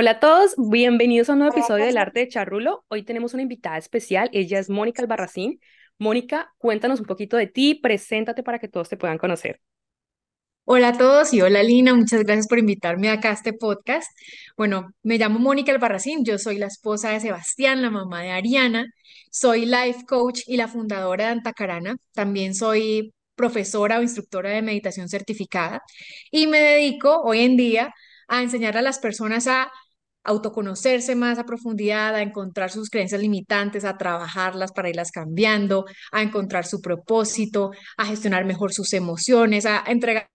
Hola a todos, bienvenidos a un nuevo episodio del Arte de Charrulo. Hoy tenemos una invitada especial, ella es Mónica Albarracín. Mónica, cuéntanos un poquito de ti, preséntate para que todos te puedan conocer. Hola a todos y hola Lina, muchas gracias por invitarme acá a este podcast. Bueno, me llamo Mónica Albarracín, yo soy la esposa de Sebastián, la mamá de Ariana, soy life coach y la fundadora de Antacarana, también soy profesora o instructora de meditación certificada y me dedico hoy en día a enseñar a las personas a autoconocerse más a profundidad, a encontrar sus creencias limitantes, a trabajarlas para irlas cambiando, a encontrar su propósito, a gestionar mejor sus emociones, a entregar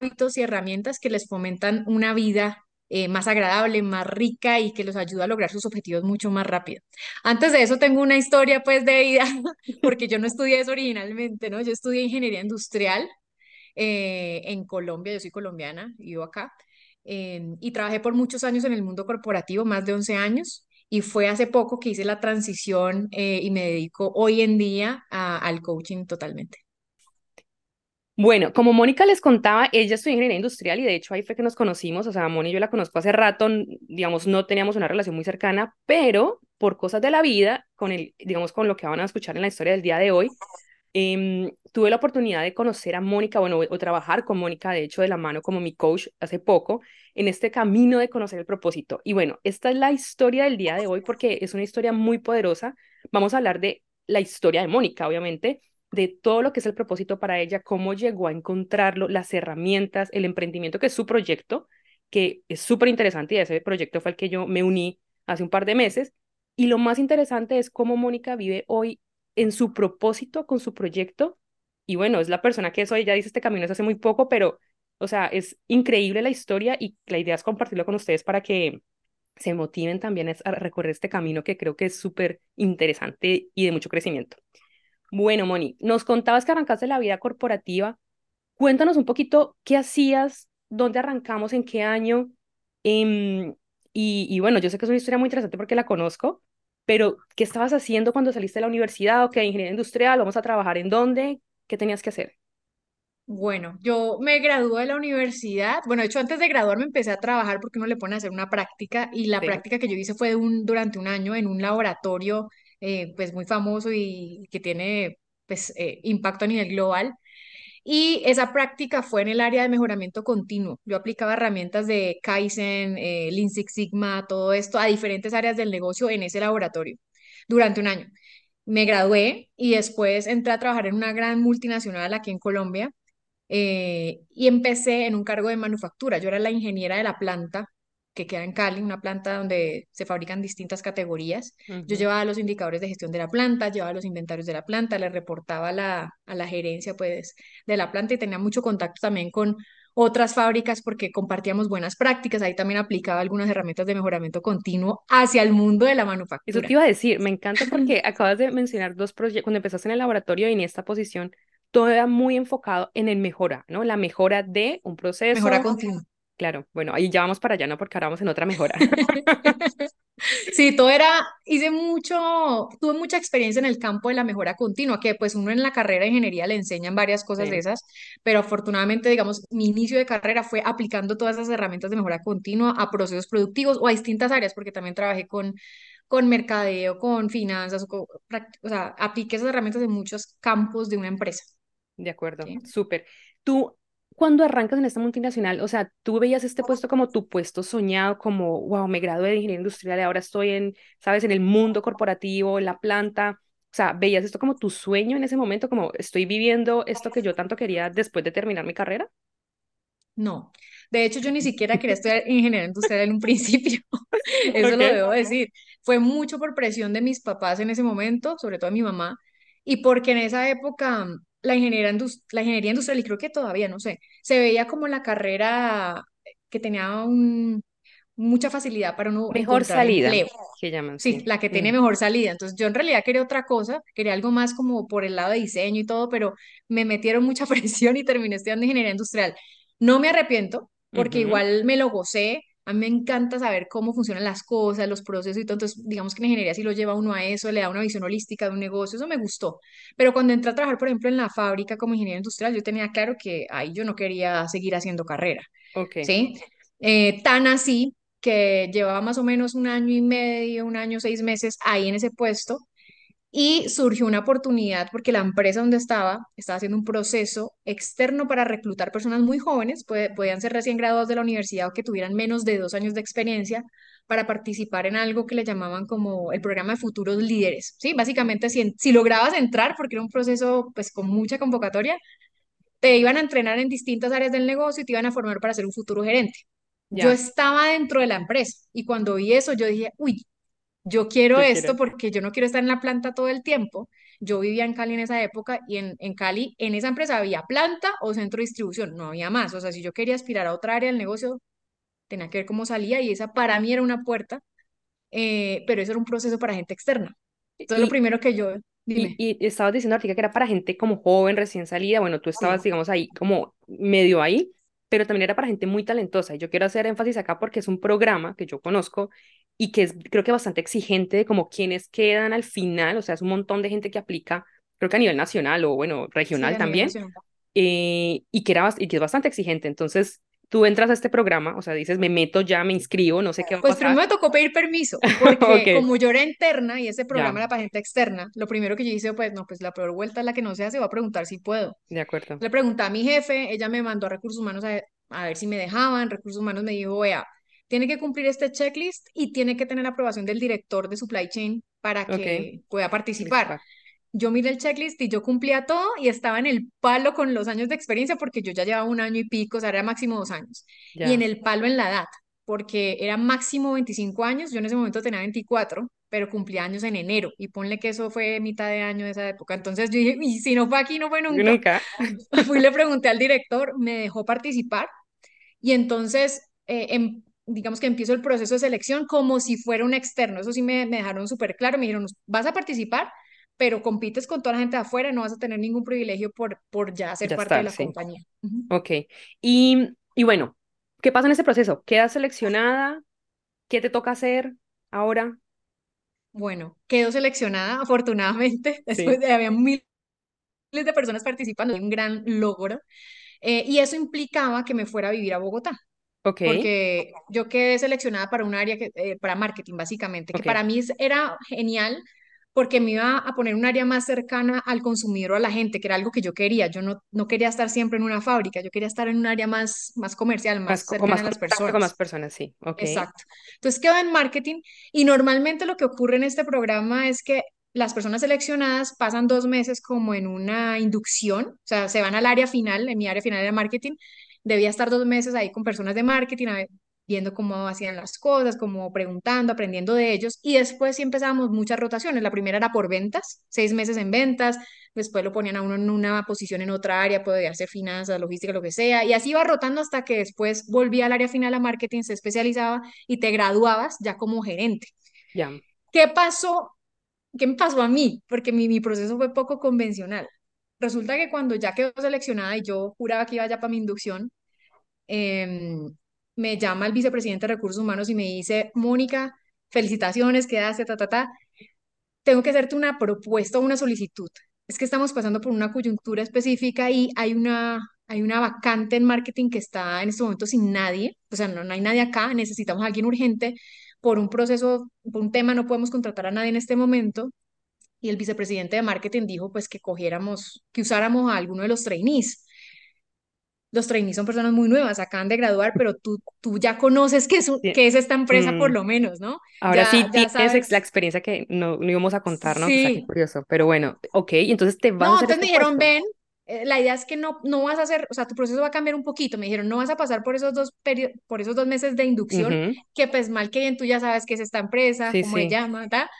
hábitos y herramientas que les fomentan una vida eh, más agradable, más rica y que los ayuda a lograr sus objetivos mucho más rápido. Antes de eso tengo una historia pues de vida, porque yo no estudié eso originalmente, ¿no? Yo estudié ingeniería industrial eh, en Colombia, yo soy colombiana, vivo acá, em, y trabajé por muchos años en el mundo corporativo, más de 11 años, y fue hace poco que hice la transición eh, y me dedico hoy en día al coaching totalmente. Bueno, como Mónica les contaba, ella estudió ingeniería industrial y de hecho ahí fue que nos conocimos, o sea, Mónica yo la conozco hace rato, digamos, no teníamos una relación muy cercana, pero por cosas de la vida, con el, digamos, con lo que van a escuchar en la historia del día de hoy, em, tuve la oportunidad de conocer a Mónica, bueno, o, trabajar con Mónica, de hecho, de la mano como mi coach hace poco, en este camino de conocer el propósito. Y bueno, esta es la historia del día de hoy porque es una historia muy poderosa. Vamos a hablar de la historia de Mónica, obviamente, de todo lo que es el propósito para ella, cómo llegó a encontrarlo, las herramientas, el emprendimiento que es su proyecto, que es súper interesante y ese proyecto fue el que yo me uní hace un par de meses. Y lo más interesante es cómo Mónica vive hoy en su propósito con su proyecto. Y bueno, es la persona que soy, ella dice este camino es hace muy poco, pero, o sea, es increíble la historia y la idea es compartirlo con ustedes para que se motiven también a recorrer este camino que creo que es súper interesante y de mucho crecimiento. Bueno, Moni, nos contabas que arrancaste la vida corporativa. Cuéntanos un poquito qué hacías, dónde arrancamos, en qué año. Em, y, bueno, yo sé que es una historia muy interesante porque la conozco, pero ¿qué estabas haciendo cuando saliste de la universidad? ¿O qué ingeniería industrial? ¿Vamos a trabajar en dónde? ¿Qué tenías que hacer? Bueno, yo me gradué de la universidad. Bueno, de hecho, antes de graduarme empecé a trabajar porque uno le pone a hacer una práctica y la práctica que yo hice fue un, durante un año en un laboratorio eh, pues muy famoso y que tiene pues eh, impacto a nivel global. Y esa práctica fue en el área de mejoramiento continuo. Yo aplicaba herramientas de Kaizen, eh, Lean Six Sigma, todo esto a diferentes áreas del negocio en ese laboratorio durante un año. Me gradué y después entré a trabajar en una gran multinacional aquí en Colombia y empecé en un cargo de manufactura. Yo era la ingeniera de la planta que queda en Cali, una planta donde se fabrican distintas categorías. Yo llevaba los indicadores de gestión de la planta, llevaba los inventarios de la planta, le reportaba a la, a la gerencia pues, de la planta y tenía mucho contacto también con otras fábricas porque compartíamos buenas prácticas. Ahí también aplicaba algunas herramientas de mejoramiento continuo hacia el mundo de la manufactura. Eso te iba a decir, me encanta porque acabas de mencionar dos proyectos, cuando empezaste en el laboratorio y en esta posición, todo era muy enfocado en el mejora, ¿no? La mejora de un proceso. Mejora continua. Claro, bueno, ahí ya vamos para allá, ¿no? Porque ahora vamos en otra mejora. Sí, todo era, hice mucho, tuve mucha experiencia en el campo de la mejora continua, que pues uno en la carrera de ingeniería le enseñan varias cosas de esas, pero afortunadamente, digamos, mi inicio de carrera fue aplicando todas esas herramientas de mejora continua a procesos productivos o a distintas áreas, porque también trabajé con, con mercadeo, con finanzas, o, sea, apliqué esas herramientas en muchos campos de una empresa. De acuerdo, súper. Tú cuando arrancas en esta multinacional, o sea, tú veías este puesto como tu puesto soñado, como, wow, me gradué de ingeniería industrial y ahora estoy en, sabes, en el mundo corporativo, en la planta. O sea, veías esto como tu sueño en ese momento, como estoy viviendo esto que yo tanto quería después de terminar mi carrera. No, de hecho yo ni siquiera quería estudiar ingeniería industrial en un principio, eso lo debo decir. Fue mucho por presión de mis papás en ese momento, sobre todo de mi mamá, y porque en esa época la ingeniería, la ingeniería industrial, y creo que todavía, no sé, se veía como la carrera que tenía un, mucha facilidad para uno mejor salida, que llaman. Sí, la que tiene mejor salida. Entonces yo en realidad quería otra cosa, quería algo más como por el lado de diseño y todo, pero me metieron mucha presión y terminé estudiando ingeniería industrial. No me arrepiento, porque igual me lo gocé, a mí me encanta saber cómo funcionan las cosas, los procesos y todo. Entonces, digamos que la ingeniería sí lo lleva uno a eso, le da una visión holística de un negocio, eso me gustó. Pero cuando entré a trabajar, por ejemplo, en la fábrica como ingeniero industrial, yo tenía claro que ahí yo no quería seguir haciendo carrera. Ok. ¿Sí? Eh, tan así que llevaba más o menos un año y medio, un año, seis meses ahí en ese puesto y surgió una oportunidad porque la empresa donde estaba estaba haciendo un proceso externo para reclutar personas muy jóvenes, podían ser recién graduados de la universidad o que tuvieran menos de dos años de experiencia para participar en algo que le llamaban como el programa de futuros líderes. Sí, básicamente si, si lograbas entrar, porque era un proceso pues con mucha convocatoria, te iban a entrenar en distintas áreas del negocio y te iban a formar para ser un futuro gerente. Yo estaba dentro de la empresa y cuando vi eso yo dije, uy, yo quiero yo esto quiero. porque yo no quiero estar en la planta todo el tiempo. Yo vivía en Cali en esa época y en, en Cali, en esa empresa había planta o centro de distribución, no había más. O sea, si yo quería aspirar a otra área del negocio, tenía que ver cómo salía y esa para mí era una puerta, eh, pero eso era un proceso para gente externa. Entonces, lo Y, primero que yo, dime, y estabas diciendo, Artica, que era para gente como joven, recién salida. Bueno, tú estabas, digamos, ahí como medio ahí, pero también era para gente muy talentosa. Y yo quiero hacer énfasis acá porque es un programa que yo conozco y que es, creo que bastante exigente de como quienes quedan al final. O sea, es un montón de gente que aplica, creo que a nivel nacional o, bueno, sí, regional nivel también, nacional. eh, y que era, y que es bastante exigente. Entonces, tú entras a este programa, o sea, dices, me meto ya, me inscribo, no sé qué va a Pues primero pasar. me tocó pedir permiso, porque Ok, como yo era interna y ese programa ya, era para gente externa, lo primero que yo hice, pues no, pues la peor vuelta es la que no se hace, va a preguntar si puedo. de acuerdo. Le pregunté a mi jefe, ella me mandó a recursos humanos a, a ver si me dejaban. Recursos humanos me dijo, vea, tiene que cumplir este checklist y tiene que tener la aprobación del director de supply chain para que pueda participar. Yo miré el checklist y yo cumplía todo y estaba en el palo con los años de experiencia porque yo ya llevaba un año y pico, o sea, era máximo dos años. Y en el palo en la data, porque era máximo 25 años, yo en ese momento tenía 24, pero cumplía años en enero y ponle que eso fue mitad de año de esa época. Entonces yo dije, y si no fue aquí, no fue nunca. nunca. Fui le pregunté al director, me dejó participar y entonces, eh, em- digamos que empiezo el proceso de selección como si fuera un externo. Eso sí me, me dejaron súper claro, me dijeron, vas a participar, pero compites con toda la gente de afuera, no vas a tener ningún privilegio por, por ya ser Ya parte de la sí. compañía. Ok. Y, y bueno, ¿qué pasa en ese proceso? ¿Quedas seleccionada? ¿Qué te toca hacer ahora? Bueno, quedo seleccionada, afortunadamente, después Sí. de había miles de personas participando, un gran logro, eh, y eso implicaba que me fuera a vivir a Bogotá. Ok, porque yo quedé seleccionada para un área que, eh, para marketing, básicamente, que para mí era genial porque me iba a poner un área más cercana al consumidor o a la gente, que era algo que yo quería. Yo no, no quería estar siempre en una fábrica, yo quería estar en un área más, más comercial, Más, más cercana más a las contacto con más personas. personas, sí. Ok. Exacto. Entonces quedo en marketing y normalmente lo que ocurre en este programa es que las personas seleccionadas pasan dos meses como en una inducción, o sea, se van al área final, en mi área final era marketing, debía estar dos meses ahí con personas de marketing, a ver, viendo cómo hacían las cosas, como preguntando, aprendiendo de ellos, y después sí empezamos muchas rotaciones. La primera era por ventas, seis meses en ventas, después lo ponían a uno en una posición en otra área, podía ser finanzas, logística, lo que sea, y así iba rotando hasta que después volvía al área final a marketing, se especializaba y te graduabas ya como gerente. Ya. ¿Qué pasó? ¿Qué me pasó a mí? Porque mi, mi proceso fue poco convencional. Resulta que cuando ya quedó seleccionada y yo juraba que iba ya para mi inducción, em, me llama el vicepresidente de Recursos Humanos y me dice, Mónica, felicitaciones, quedaste, ta, ta, ta tengo que hacerte una propuesta o una solicitud. Es que estamos pasando por una coyuntura específica y hay una, hay una vacante en marketing que está en este momento sin nadie, o sea, no, no hay nadie acá, necesitamos a alguien urgente por un proceso, por un tema, no podemos contratar a nadie en este momento. Y el vicepresidente de marketing dijo pues que cogiéramos, que usáramos a alguno de los trainees. Los trainees son personas muy nuevas, acaban de graduar, pero tú, tú ya conoces qué es, qué es esta empresa por Mm, lo menos, ¿no? Ahora Ya, sí ya la experiencia que no, no íbamos a contar, ¿no? Que está aquí Sí, curioso. Pero bueno, ok, entonces te vas a No, hacer entonces me este dijeron, puesto. ven, eh, la idea es que no, no vas a hacer, o sea, tu proceso va a cambiar un poquito. Me dijeron, no vas a pasar por esos dos por esos dos meses de inducción, Ujú, que pues mal que bien tú ya sabes qué es esta empresa, Sí, cómo se sí. llama, ¿ta?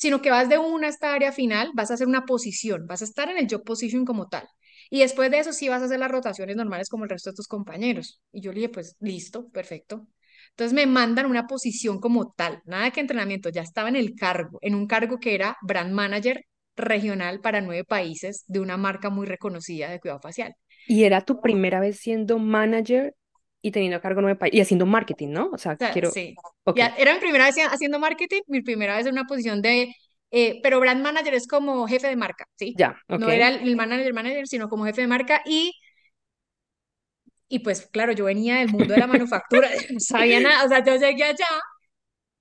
Sino que vas de una a esta área final, vas a hacer una posición, vas a estar en el job position como tal. Y después de eso sí vas a hacer las rotaciones normales como el resto de tus compañeros. Y yo le dije, pues listo, perfecto. Entonces me mandan una posición como tal, nada que entrenamiento, ya estaba en el cargo, en un cargo que era brand manager regional para nueve países de una marca muy reconocida de cuidado facial. Y era tu primera vez siendo manager y teniendo a cargo nueve países y haciendo marketing, ¿no? O sea, sea, quiero. sí, Ok, ya era mi primera vez haciendo marketing, mi primera vez en una posición de, eh, pero brand manager es como jefe de marca, ¿sí? ya, ok. No era el el manager manager, sino como jefe de marca y Y pues claro, yo venía del mundo de la manufactura, no sabía nada, o sea, yo llegué allá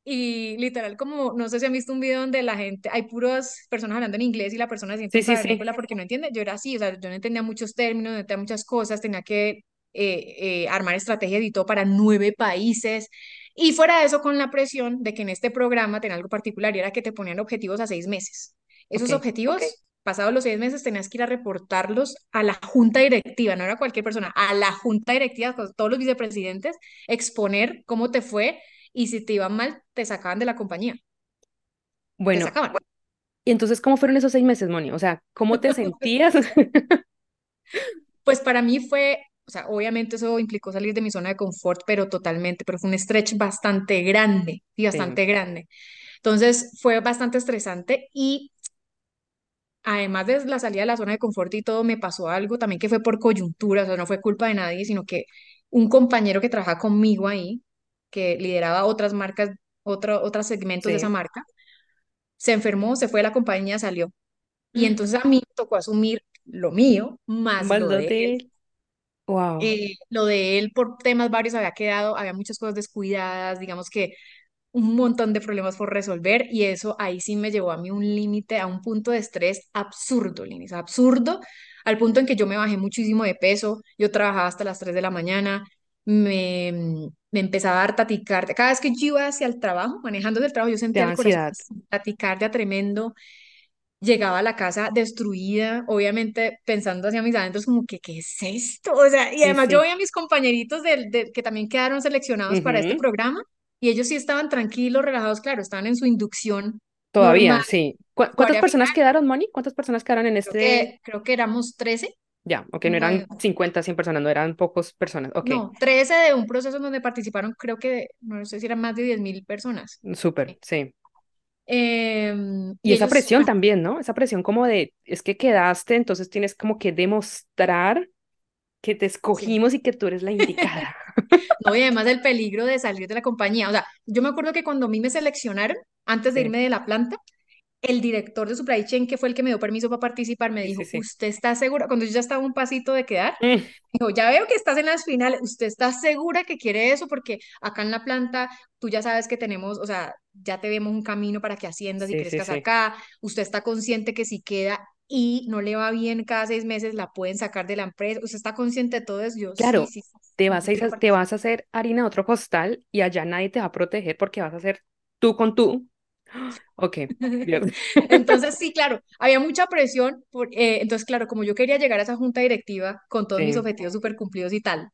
y literal como, no sé si han visto un video donde la gente, hay puras personas hablando en inglés y la persona se siente Sí, sí, sí. porque no entiende, yo era así, o sea, yo no entendía muchos términos, no entendía muchas cosas, tenía que eh, eh, armar estrategias y todo para nueve países. Y fuera de eso, con la presión de que en este programa tenía algo particular y era que te ponían objetivos a seis meses. Esos objetivos, pasados los seis meses, tenías que ir a reportarlos a la junta directiva, no era cualquier persona, a la junta directiva, con todos los vicepresidentes, exponer cómo te fue y si te iba mal, te sacaban de la compañía, te bueno, sacaban. y entonces, ¿cómo fueron esos seis meses, Moni? O sea, ¿cómo te sentías? Pues para mí fue, o sea, obviamente eso implicó salir de mi zona de confort, pero totalmente, pero fue un stretch bastante grande y Sí, bastante grande. Entonces fue bastante estresante y además de la salida de la zona de confort y todo, me pasó algo también que fue por coyuntura, o sea, no fue culpa de nadie, sino que un compañero que trabaja conmigo ahí, que lideraba otras marcas, otro, otros segmentos de esa sí. marca, se enfermó, se fue de la compañía, salió. Y entonces a mí me tocó asumir lo mío más lo de él. Wow. Eh, lo de él por temas varios había quedado, había muchas cosas descuidadas, digamos que un montón de problemas por resolver y eso ahí sí me llevó a mí un límite, a un punto de estrés absurdo, Linis, absurdo, al punto en que yo me bajé muchísimo de peso, yo trabajaba hasta las 3 de la mañana, me, me empezaba a dar taticardia, cada vez que yo iba hacia el trabajo, manejando el trabajo, yo sentía el corazón taticardia tremendo, llegaba a la casa destruida, obviamente pensando hacia mis adentros como que, ¿qué es esto? O sea, y Sí, además yo sí. veía a mis compañeritos del, del- que también quedaron seleccionados para este programa y ellos sí estaban tranquilos, relajados, claro, estaban en su inducción normal. Todavía, sí. ¿Cu- Su ¿Cuántas personas final, quedaron, Moni? ¿Cuántas personas quedaron en creo este? que, creo que éramos 13 Ya, ok, no eran 50, 100 personas, no eran pocas personas. Ok, no, 13 de un proceso donde participaron, creo que, no sé si eran más de diez mil personas. súper, sí. Em, Y y esa ellos, presión también, ¿no? Esa presión como de, es que quedaste, entonces tienes como que demostrar que te sí. escogimos y que tú eres la indicada. No, y además el peligro de salir de la compañía. O sea, yo me acuerdo que cuando a mí me seleccionaron, antes de Sí, irme de la planta, el director de supply chain, que fue el que me dio permiso para participar, me sí, dijo, sí. ¿usted está segura? Cuando yo ya estaba un pasito de quedar, Mm, dijo, ya veo que estás en las finales, ¿usted está segura que quiere eso? Porque acá en la planta tú ya sabes que tenemos, o sea, ya te vemos un camino para que asciendas y sí, sí, crezcas acá, usted está consciente que si queda y no le va bien cada seis meses, la pueden sacar de la empresa, usted está consciente de todo eso, yo Claro, te a, vas a hacer harina de otro costal y allá nadie te va a proteger porque vas a ser tú con tú. Ok. Entonces, sí, claro, había mucha presión. Por, eh, entonces, claro, como yo quería llegar a esa junta directiva con todos mis Sí, objetivos súper cumplidos y tal,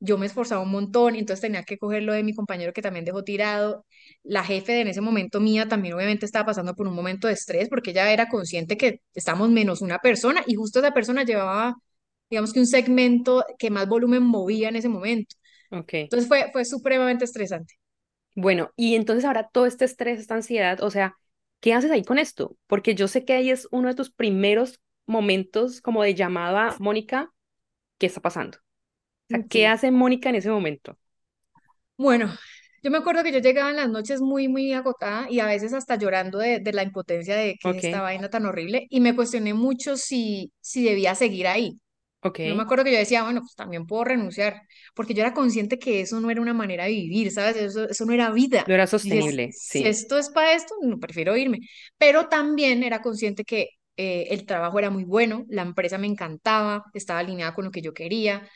yo me esforzaba un montón entonces tenía que coger lo de mi compañero que también dejó tirado. La jefe de en ese momento mía también obviamente estaba pasando por un momento de estrés porque ella era consciente que estamos menos una persona y justo esa persona llevaba, digamos que un segmento que más volumen movía en ese momento. ok. Entonces fue, fue supremamente estresante. Bueno, y entonces ahora todo este estrés, esta ansiedad, o sea, ¿qué haces ahí con esto? Porque yo sé que ahí es uno de tus primeros momentos como de llamada, Mónica, ¿qué está pasando? O sea, ¿qué Sí. hace Mónica en ese momento? Bueno, yo me acuerdo que yo llegaba en las noches muy, muy agotada y a veces hasta llorando de, de la impotencia de que es esta vaina tan horrible y me cuestioné mucho si, si debía seguir ahí. Yo me acuerdo que yo decía, bueno, pues también puedo renunciar, porque yo era consciente que eso no era una manera de vivir, ¿sabes? Eso, eso no era vida. No era sostenible, si sí. esto es para esto, no, prefiero irme. Pero también era consciente que eh, el trabajo era muy bueno, la empresa me encantaba, estaba alineada con lo que yo quería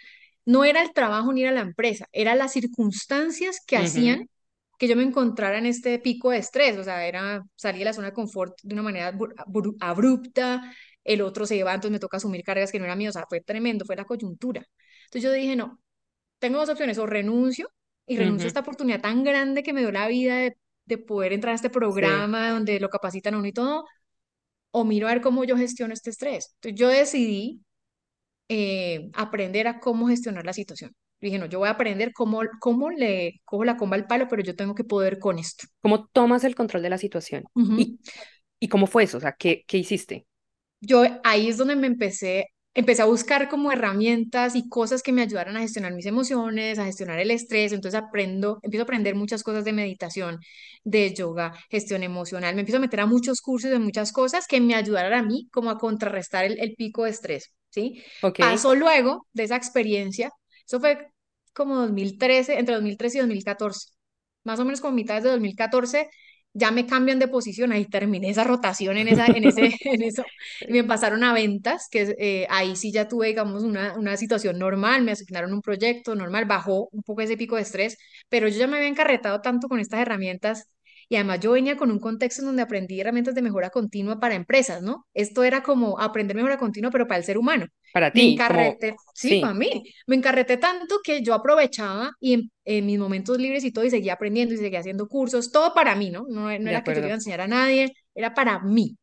no era el trabajo ni era la empresa, eran las circunstancias que Ujú, hacían que yo me encontrara en este pico de estrés, o sea, era salir de la zona de confort de una manera abru- abru- abrupta, el otro se iba, entonces me toca asumir cargas que no eran mías, o sea, fue tremendo, fue la coyuntura. Entonces yo dije, no, tengo dos opciones, o renuncio y renuncio a ujú, esta oportunidad tan grande que me dio la vida de, de poder entrar a este Sí. programa donde lo capacitan a uno y todo, o miro a ver cómo yo gestiono este estrés. Entonces yo decidí eh, aprender a cómo gestionar la situación. Dije, no, yo voy a aprender cómo, cómo le cojo la comba al palo, pero yo tengo que poder con esto. ¿Cómo tomas el control de la situación? Ujú. ¿Y, y cómo fue eso? O sea, ¿qué, qué hiciste? Yo ahí es donde me empecé, empecé a buscar como herramientas y cosas que me ayudaran a gestionar mis emociones, a gestionar el estrés. Entonces aprendo, empiezo a aprender muchas cosas de meditación, de yoga, gestión emocional. Me empiezo a meter a muchos cursos de muchas cosas que me ayudaran a mí como a contrarrestar el, el pico de estrés, ¿sí? Ok, Pasó luego de esa experiencia Eso fue como 2013, entre 2013 y 2014. Más o menos como mitad de 2014 ya me cambian de posición, ahí terminé esa rotación en, esa, en, ese, en eso, y me pasaron a ventas, que eh, ahí sí ya tuve, digamos, una, una situación normal, me asignaron un proyecto normal, bajó un poco ese pico de estrés, pero yo ya me había encarretado tanto con estas herramientas y además yo venía con un contexto en donde aprendí herramientas de mejora continua para empresas, ¿no? Esto era como aprender mejora continua, pero para el ser humano. Para Me ti, como, encarreté, sí, sí, para mí. Me encarreté tanto que yo aprovechaba y en, en mis momentos libres y todo, y seguía aprendiendo y seguía haciendo cursos, todo para mí, ¿no? No, no era que yo le iba a enseñar a nadie, era para mí.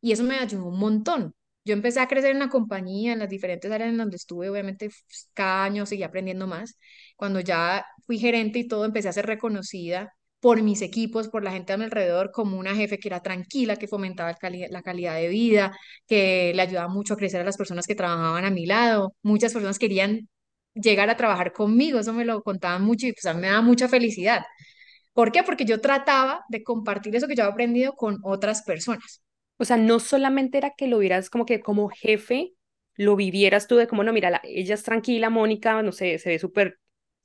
Y eso me ayudó un montón. Yo empecé a crecer en la compañía, en las diferentes áreas en donde estuve, obviamente pues, cada año seguía aprendiendo más. Cuando ya fui gerente y todo, empecé a ser reconocida por mis equipos, por la gente a mi alrededor, como una jefe que era tranquila, que fomentaba la calidad de vida, que le ayudaba mucho a crecer a las personas que trabajaban a mi lado. Muchas personas querían llegar a trabajar conmigo, eso me lo contaban mucho y pues a mí me daba mucha felicidad. ¿Por qué? Porque yo trataba de compartir eso que yo había aprendido con otras personas. O sea, no solamente era que lo vieras como que como jefe, lo vivieras tú de como, no, mira, la- ella es tranquila, Mónica, no sé, se ve súper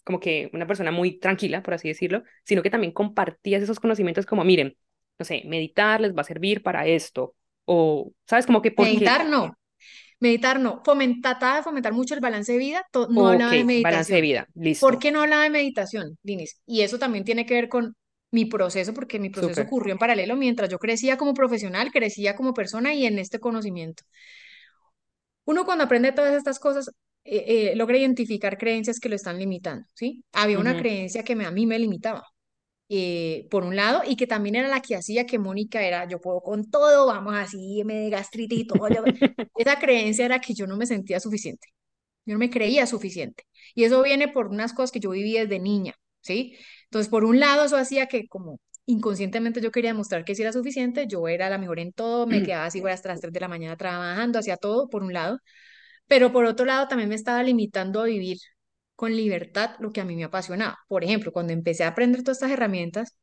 como que una persona muy tranquila, por así decirlo, sino que también compartías esos conocimientos como, miren, no sé, meditar les va a servir para esto, o, ¿sabes? Como que porque, Meditar no, meditar no. Fomentar, trataba de fomentar mucho el balance de vida, no ok, hablaba de balance de meditación. vida, ¿Por listo, qué no hablaba de meditación, Dinis? Y eso también tiene que ver con mi proceso, porque mi proceso ocurrió en paralelo mientras yo crecía como profesional, crecía como persona y en este conocimiento. Uno cuando aprende todas estas cosas, eh, eh, logra identificar creencias que lo están limitando, ¿sí? Había una creencia que me- a mí me limitaba. eh, por un lado, y que también era la que hacía que Mónica era, yo puedo con todo, vamos así, me de gastritis y todo. yo- Esa creencia era que yo no me sentía suficiente, yo no me creía suficiente. Y eso viene por unas cosas que yo viví desde niña, ¿sí? Entonces, por un lado, eso hacía que como inconscientemente yo quería demostrar que sí era suficiente, yo era la mejor en todo, me quedaba así hasta las 3 de la mañana trabajando, hacía todo, por un lado, pero por otro lado también me estaba limitando a vivir con libertad lo que a mí me apasionaba. Por ejemplo, cuando empecé a aprender todas estas herramientas,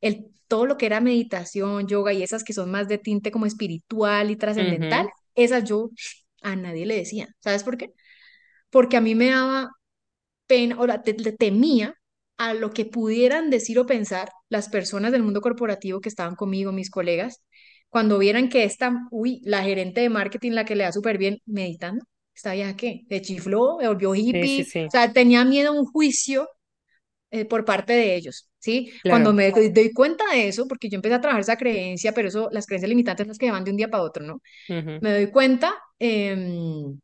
el, todo lo que era meditación, yoga y esas que son más de tinte como espiritual y trascendental, Ujú. esas yo a nadie le decía. ¿Sabes por qué? Porque a mí me daba pena o la, te- temía a lo que pudieran decir o pensar las personas del mundo corporativo que estaban conmigo, mis colegas, cuando vieran que esta, uy, la gerente de marketing, la que le da súper bien meditando, ¿esta vieja qué? ¿Se chifló? ¿Se volvió Sí, sí, hippie? O sí, sea, tenía miedo a un juicio eh, por parte de ellos, ¿sí? Cuando me doy, cuenta de eso, porque yo empecé a trabajar esa creencia, pero eso, las creencias limitantes las que van de un día para otro, ¿no? Me doy cuenta, em,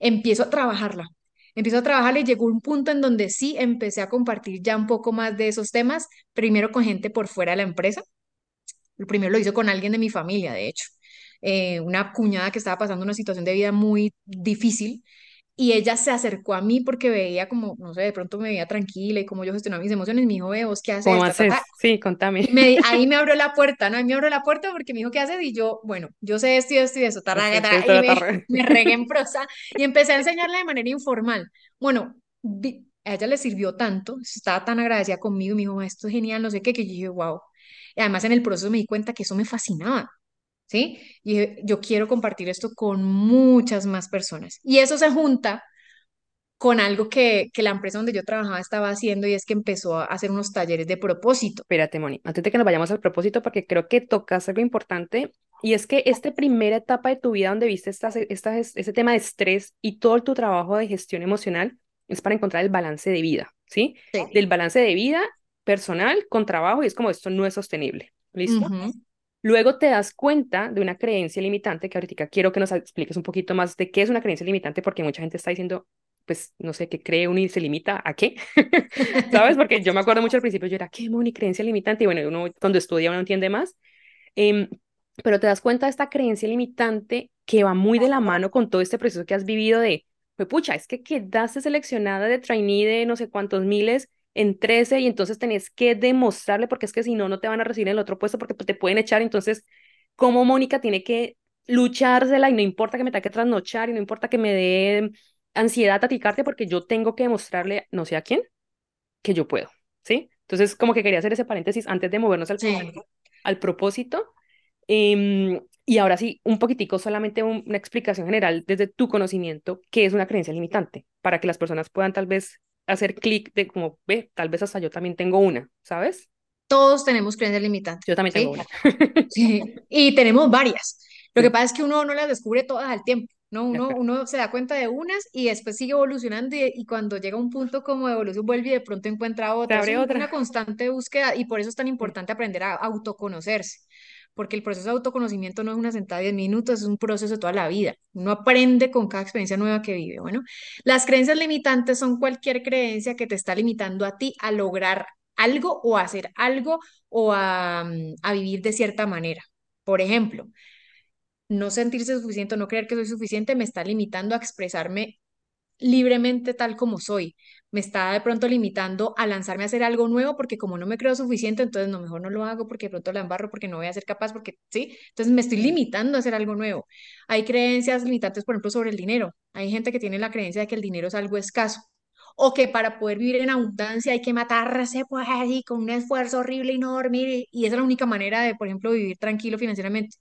empiezo a trabajarla. Empiezo a trabajarla y llegó un punto en donde sí empecé a compartir ya un poco más de esos temas, primero con gente por fuera de la empresa. El primero lo hizo con alguien de mi familia, de hecho. Eh, una cuñada que estaba pasando una situación de vida muy difícil y ella se acercó a mí porque veía como, no sé, de pronto me veía tranquila y como yo gestionaba mis emociones. Me dijo, ve, ¿vos qué ¿Cómo haces? Ta, ta, ta. haces? Sí, contame. Me, ahí me abrió la puerta, ¿no? Ahí me abrió la puerta porque me dijo, ¿qué haces? Y yo, bueno, yo sé esto y esto y eso, Haces tarara, esto, y me, me regué en prosa y empecé a enseñarle de manera informal. Bueno, vi- a ella le sirvió tanto, estaba tan agradecida conmigo y me dijo, esto es genial, no sé qué, que yo dije, wow. Y además en el proceso me di cuenta que eso me fascinaba, ¿sí? Y dije, yo quiero compartir esto con muchas más personas. Y eso se junta con algo que, que la empresa donde yo trabajaba estaba haciendo y es que empezó a hacer unos talleres de propósito. Espérate, Moni, antes de que nos vayamos al propósito, porque creo que tocas algo importante, y es que esta primera etapa de tu vida donde viste estas, estas, ese tema de estrés y todo tu trabajo de gestión emocional es para encontrar el balance de vida, ¿sí? Sí. Del balance de vida personal con trabajo, y es como esto no es sostenible, ¿listo? Ujú. Luego te das cuenta de una creencia limitante, que ahorita quiero que nos expliques un poquito más de qué es una creencia limitante, porque mucha gente está diciendo, pues, no sé, qué cree uno y se limita a qué, ¿sabes? Porque yo me acuerdo mucho al principio, yo era, ¿qué, Moni, creencia limitante? Y bueno, uno cuando estudia uno entiende más, Em, pero te das cuenta de esta creencia limitante que va muy de la mano con todo este proceso que has vivido de, pues pucha, es que quedaste seleccionada de trainee de no sé cuántos miles en 13 y entonces tenés que demostrarle porque es que si no, no te van a recibir en el otro puesto porque te pueden echar. Entonces, ¿cómo Mónica tiene que luchársela y no importa que me tenga que trasnochar y no importa que me dé ansiedad taticarte porque yo tengo que demostrarle, no sé a quién, que yo puedo, ¿sí? Entonces, como que quería hacer ese paréntesis antes de movernos al, Sí. al propósito. Em, Y ahora sí, un poquitico, solamente una explicación general desde tu conocimiento, ¿qué es una creencia limitante? Para que las personas puedan tal vez hacer clic de como, ve, tal vez hasta yo también tengo una, ¿sabes? Todos tenemos creencias limitantes. Yo también tengo una. sí, y tenemos varias. Lo que pasa es que uno no las descubre todas al tiempo. ¿no? Uno, uno se da cuenta de unas y después sigue evolucionando y, cuando llega un punto como de evolución vuelve y de pronto encuentra otra. Es otra. una constante búsqueda y por eso es tan importante aprender a autoconocerse, porque el proceso de autoconocimiento no es una sentada de 10 minutos, es un proceso de toda la vida. Uno aprende con cada experiencia nueva que vive. Bueno, las creencias limitantes son cualquier creencia que te está limitando a ti a lograr algo o a hacer algo o a, a vivir de cierta manera. Por ejemplo, no sentirse suficiente o no creer que soy suficiente me está limitando a expresarme libremente tal como soy. Me está de pronto limitando a lanzarme a hacer algo nuevo porque como no me creo suficiente, entonces no, mejor no lo hago porque de pronto la embarro, porque no voy a ser capaz, porque sí. Entonces me estoy limitando a hacer algo nuevo. Hay creencias limitantes, por ejemplo, sobre el dinero. Hay gente que tiene la creencia de que el dinero es algo escaso o que para poder vivir en abundancia hay que matarse pues así con un esfuerzo horrible y no dormir y esa es la única manera de, por ejemplo, vivir tranquilo financieramente.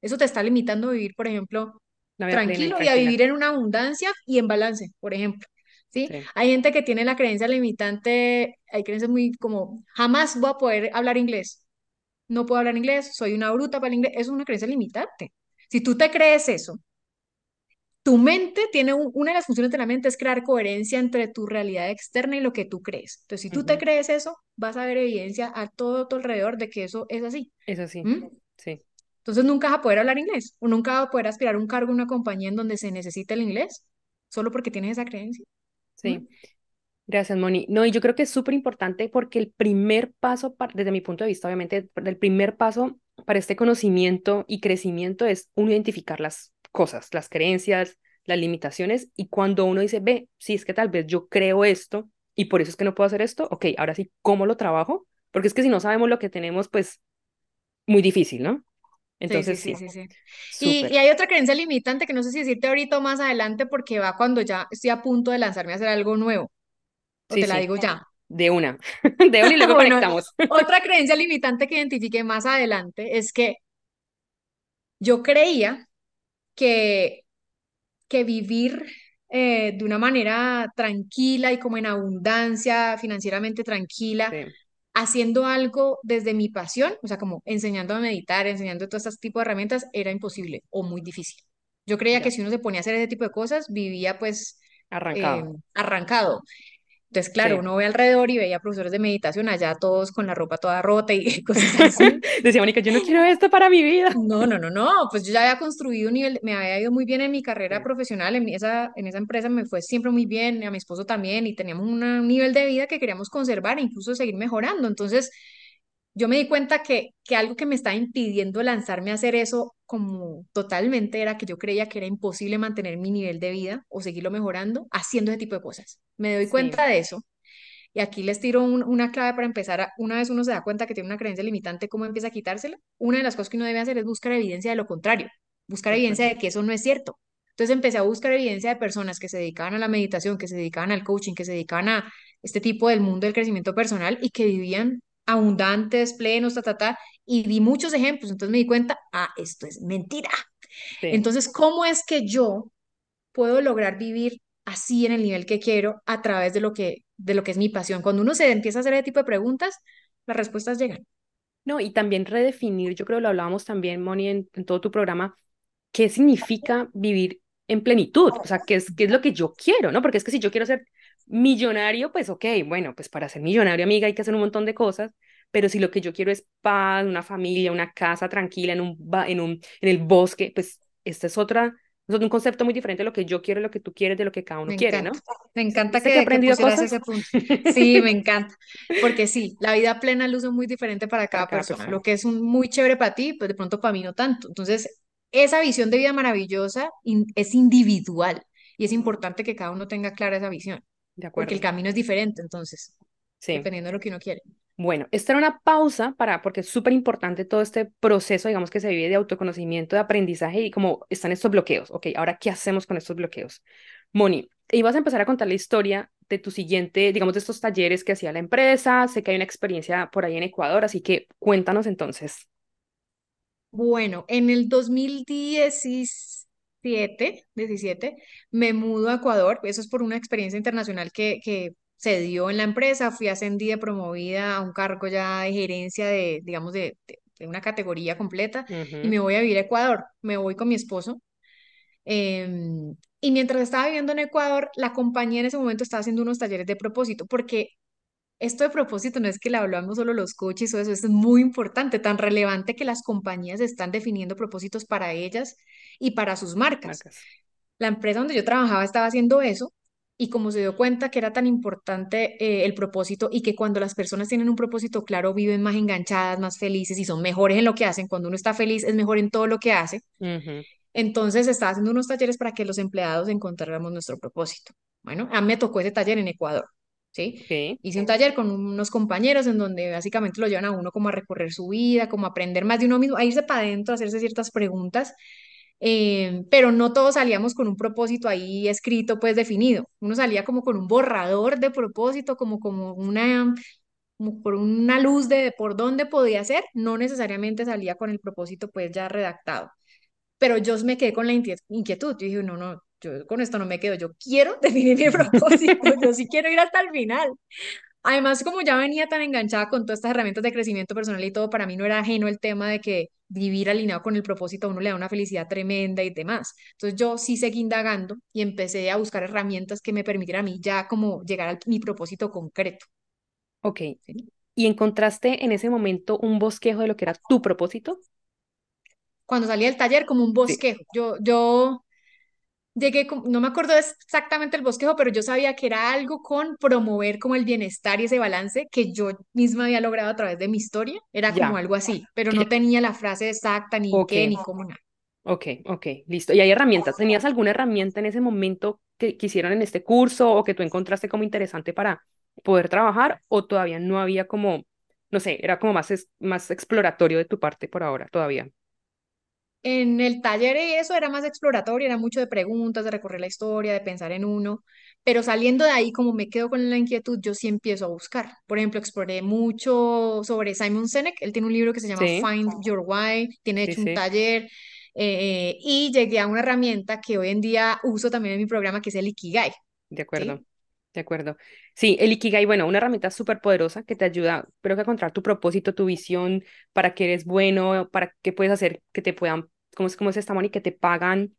Eso te está limitando a vivir, por ejemplo, tranquilo y, a vivir en una abundancia y en balance, por ejemplo. ¿Sí? Hay gente que tiene la creencia limitante, hay creencias muy como, jamás voy a poder hablar inglés. No puedo hablar inglés, soy una bruta para el inglés. es una creencia limitante. Si tú te crees eso, tu mente tiene una de las funciones de la mente es crear coherencia entre tu realidad externa y lo que tú crees. Entonces, si tú te crees eso, vas a ver evidencia a todo tu alrededor de que eso es así. Es así. ¿Mm? Sí. Entonces nunca vas a poder hablar inglés o nunca vas a poder aspirar a un cargo en una compañía en donde se necesite el inglés, solo porque tienes esa creencia. Sí. Gracias, Moni. No, y yo creo que es súper importante porque el primer paso, desde mi punto de vista, obviamente, el primer paso para este conocimiento y crecimiento es uno identificar las cosas, las creencias, las limitaciones, y cuando uno dice, ve, sí, es que tal vez yo creo esto y por eso es que no puedo hacer esto, ok, ahora sí, ¿cómo lo trabajo? Porque es que si no sabemos lo que tenemos, pues muy difícil, ¿no? Entonces, sí, sí, sí. sí, Y, hay otra creencia limitante que no sé si decirte ahorita o más adelante porque va cuando ya estoy a punto de lanzarme a hacer algo nuevo. O te la digo ya. De una. De una y luego conectamos. Otra creencia limitante que identifique más adelante es que yo creía que, que vivir eh, de una manera tranquila y como en abundancia, financieramente tranquila, haciendo algo desde mi pasión, o sea, como enseñando a meditar, enseñando todo este tipo de herramientas, era imposible o muy difícil. Yo creía que si uno se ponía a hacer ese tipo de cosas, vivía pues arrancado. Eh, arrancado. Entonces, claro, uno ve alrededor y veía profesores de meditación allá todos con la ropa toda rota y cosas así. Decía Mónica, yo no quiero esto para mi vida. No, no, no, no, pues yo ya había construido un nivel, me había ido muy bien en mi carrera profesional, en esa, en esa empresa me fue siempre muy bien, a mi esposo también, y teníamos un nivel de vida que queríamos conservar e incluso seguir mejorando. Entonces, yo me di cuenta que, que algo que me estaba impidiendo lanzarme a hacer eso como totalmente era que yo creía que era imposible mantener mi nivel de vida o seguirlo mejorando haciendo ese tipo de cosas. Me doy cuenta de eso. Y aquí les tiro una clave para empezar. una vez uno se da cuenta que tiene una creencia limitante, ¿cómo empieza a quitársela? Una de las cosas que uno debe hacer es buscar evidencia de lo contrario, buscar evidencia de que eso no es cierto. Entonces empecé a buscar evidencia de personas que se dedicaban a la meditación, que se dedicaban al coaching, que se dedicaban a este tipo del mundo del crecimiento personal y que vivían abundantes, plenos, ta, ta, ta, y di muchos ejemplos, entonces me di cuenta, ah, esto es mentira. Entonces, ¿cómo es que yo puedo lograr vivir así en el nivel que quiero a través de lo que, de lo que es mi pasión? Cuando uno se empieza a hacer ese tipo de preguntas, las respuestas llegan. No, y también redefinir, yo creo que lo hablábamos también, Moni, en, en todo tu programa, qué significa vivir en plenitud, o sea, qué es, qué es lo que yo quiero, ¿no? Porque es que si yo quiero ser millonario, pues ok, bueno, pues para ser millonario, amiga, hay que hacer un montón de cosas, pero si lo que yo quiero es paz, una familia, una casa tranquila en un, en un en el bosque, pues este es otra es un concepto muy diferente de lo que yo quiero, lo que tú quieres, de lo que cada uno quiere, ¿no? Me encanta que, que, aprendido cosas? ese punto. Sí, me encanta. Porque sí, la vida plena luce muy diferente para cada, persona. Lo que es un, muy chévere para ti, pues de pronto para mí no tanto. Entonces, esa visión de vida maravillosa es individual y es importante que cada uno tenga clara esa visión. Porque el camino es diferente, entonces, dependiendo de lo que uno quiere. Bueno, esta era una pausa para, porque es súper importante todo este proceso, digamos, que se vive de autoconocimiento, de aprendizaje y como están estos bloqueos. Ok, ahora, ¿qué hacemos con estos bloqueos? Moni, ibas a empezar a contar la historia de tu siguiente, digamos, de estos talleres que hacía la empresa. Sé que hay una experiencia por ahí en Ecuador, así que cuéntanos entonces. Bueno, en el 2017, 17, me mudo a Ecuador. Eso es por una experiencia internacional que, que se dio en la empresa. Fui ascendida, promovida a un cargo ya de gerencia de, digamos, de, de- de una categoría completa y me voy a vivir a Ecuador. Me voy con mi esposo. Em, y mientras estaba viviendo en Ecuador, la compañía en ese momento estaba haciendo unos talleres de propósito, porque esto de propósito no es que le hablamos solo los coaches o eso, esto es muy importante, tan relevante que las compañías están definiendo propósitos para ellas y para sus marcas. Marcas. La empresa donde yo trabajaba estaba haciendo eso y como se dio cuenta que era tan importante eh, el propósito y que cuando las personas tienen un propósito claro viven más enganchadas, más felices y son mejores en lo que hacen, cuando uno está feliz es mejor en todo lo que hace. Entonces estaba haciendo unos talleres para que los empleados encontráramos nuestro propósito. Bueno, a mí me tocó ese taller en Ecuador, ¿sí? Ok, Hice un taller con unos compañeros en donde básicamente lo llevan a uno como a recorrer su vida, como a aprender más de uno mismo, a irse para adentro, a hacerse ciertas preguntas, eh, pero no todos salíamos con un propósito ahí escrito, pues definido. Uno salía como con un borrador de propósito, como, como una, como por una luz de por dónde podía ser, no necesariamente salía con el propósito pues ya redactado pero yo me quedé con la inquietud. Yo dije, no, no, yo con esto no me quedo, yo quiero definir mi propósito, yo sí quiero ir hasta el final. Además, como ya venía tan enganchada con todas estas herramientas de crecimiento personal y todo, para mí no era ajeno el tema de que vivir alineado con el propósito a uno le da una felicidad tremenda y demás. Entonces yo sí seguí indagando y empecé a buscar herramientas que me permitieran a mí ya como llegar a mi propósito concreto. ok. ¿sí? ¿Y encontraste en ese momento un bosquejo de lo que era tu propósito? Cuando salí del taller, como un Sí. bosquejo, yo, yo Llegué, no me acuerdo exactamente el bosquejo, pero yo sabía que era algo con promover como el bienestar y ese balance que yo misma había logrado a través de mi historia. Era como Ya, algo así, pero no tenía la frase exacta, ni qué, ni cómo, nada. ok, ok, listo. ¿Y hay herramientas? ¿Tenías alguna herramienta en ese momento que quisieron en este curso o que tú encontraste como interesante para poder trabajar o todavía no había como, no sé, era como más, más exploratorio de tu parte por ahora, todavía? En el taller eso era más exploratorio, era mucho de preguntas, de recorrer la historia, de pensar en uno, pero saliendo de ahí, como me quedo con la inquietud, yo sí empiezo a buscar. Por ejemplo, exploré mucho sobre Simon Sinek, él tiene un libro que se llama Sí, Find Your Why, tiene sí, hecho un sí, taller, eh, y llegué a una herramienta que hoy en día uso también en mi programa, que es el Ikigai, de acuerdo. De acuerdo. Sí, el Ikigai, bueno, una herramienta súper poderosa que te ayuda, pero que a encontrar tu propósito, tu visión, para qué eres bueno, para qué puedes hacer que te puedan, ¿cómo es, cómo es esta, Moni? Que te pagan,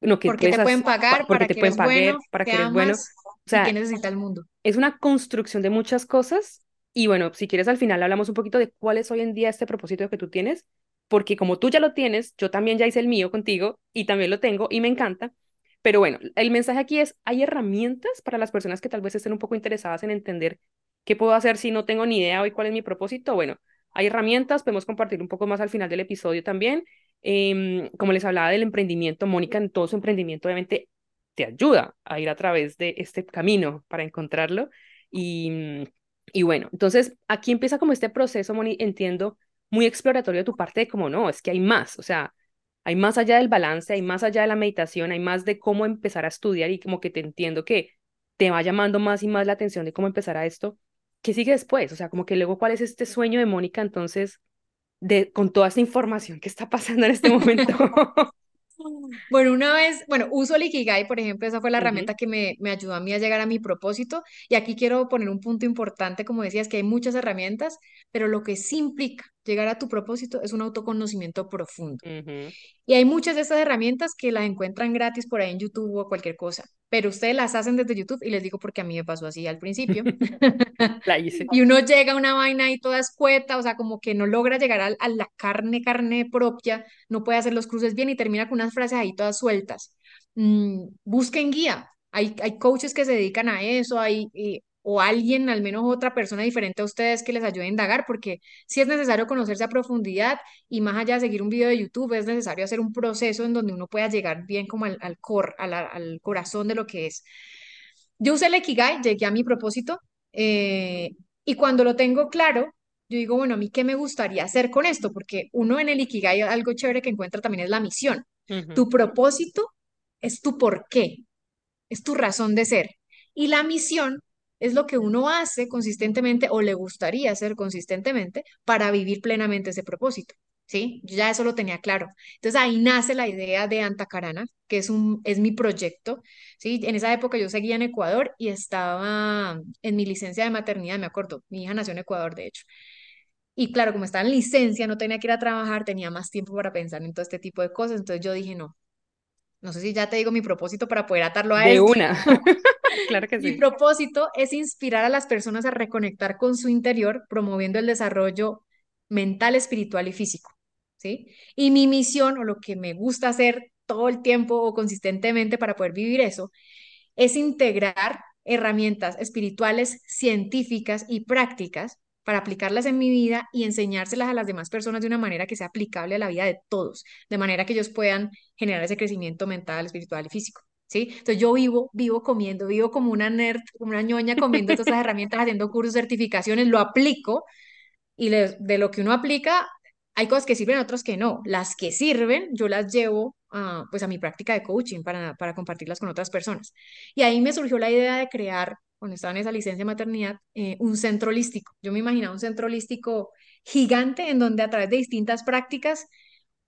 no, que Porque te pueden pagar, porque para te que pueden eres pagar, bueno, para que eres bueno. O sea, necesita el mundo. es una construcción de muchas cosas y bueno, si quieres al final hablamos un poquito de cuál es hoy en día este propósito que tú tienes, porque como tú ya lo tienes, yo también ya hice el mío contigo y también lo tengo y me encanta. Pero bueno, el mensaje aquí es, hay herramientas para las personas que tal vez estén un poco interesadas en entender qué puedo hacer si no tengo ni idea hoy cuál es mi propósito. Bueno, hay herramientas, podemos compartir un poco más al final del episodio también. Em, como les hablaba del emprendimiento, Mónica en todo su emprendimiento obviamente te ayuda a ir a través de este camino para encontrarlo. Y, mm, y bueno, entonces aquí empieza como este proceso, Moni, entiendo, muy exploratorio de tu parte de como no, es que hay más, o sea, hay más allá del balance, hay más allá de la meditación, hay más de cómo empezar a estudiar y como que te entiendo que te va llamando más y más la atención de cómo empezar a esto. ¿Qué sigue después? O sea, como que luego, ¿cuál es este sueño de Mónica entonces, de, con toda esta información que está pasando en este momento? Bueno, una vez, bueno, uso el Ikigai, por ejemplo, esa fue la herramienta que me, me ayudó a mí a llegar a mi propósito. Y aquí quiero poner un punto importante, como decías, que hay muchas herramientas, pero lo que sí implica llegar a tu propósito es un autoconocimiento profundo. ujú. Y hay muchas de estas herramientas que las encuentran gratis por ahí en YouTube o cualquier cosa, pero ustedes las hacen desde YouTube y les digo porque a mí me pasó así al principio. La hice. Y uno llega a una vaina y toda escueta, o sea, como que no logra llegar al- a, la carne, carne propia, no puede hacer los cruces bien y termina con unas frases ahí todas sueltas. Mm, busquen guía. Hay, hay coaches que se dedican a eso, hay, y- o alguien, al menos otra persona diferente a ustedes que les ayude a indagar, porque si es necesario conocerse a profundidad y más allá de seguir un video de YouTube, es necesario hacer un proceso en donde uno pueda llegar bien como al, al core, a la- al corazón de lo que es. Yo usé el Ikigai, llegué a mi propósito eh, y cuando lo tengo claro, yo digo, bueno, a mí qué me gustaría hacer con esto, porque uno en el Ikigai algo chévere que encuentra también es la misión. Tu propósito es tu por qué, es tu razón de ser. Y la misión es lo que uno hace consistentemente o le gustaría hacer consistentemente para vivir plenamente ese propósito. ¿sí? Yo ya eso lo tenía claro. Entonces ahí nace la idea de Antacarana, que es, un, es mi proyecto, ¿sí? En esa época yo seguía en Ecuador y estaba en mi licencia de maternidad, me acuerdo, mi hija nació en Ecuador, de hecho. Y claro, como estaba en licencia, no tenía que ir a trabajar, tenía más tiempo para pensar en todo este tipo de cosas, entonces yo dije, no, no sé si ya te digo mi propósito para poder atarlo a De esto. una. Claro que Mi propósito es inspirar a las personas a reconectar con su interior, promoviendo el desarrollo mental, espiritual y físico, ¿sí? Y mi misión o lo que me gusta hacer todo el tiempo o consistentemente para poder vivir eso es integrar herramientas espirituales, científicas y prácticas para aplicarlas en mi vida y enseñárselas a las demás personas de una manera que sea aplicable a la vida de todos, de manera que ellos puedan generar ese crecimiento mental, espiritual y físico. ¿Sí? Entonces yo vivo, vivo comiendo, vivo como una nerd, como una ñoña comiendo todas esas herramientas, haciendo cursos, certificaciones, lo aplico y le- de lo que uno aplica, hay cosas que sirven, otras que no. Las que sirven, yo las llevo a, pues a mi práctica de coaching para, para compartirlas con otras personas. Y ahí me surgió la idea de crear, cuando estaba en esa licencia de maternidad, eh, un centro holístico. Yo me imaginaba un centro holístico gigante en donde a través de distintas prácticas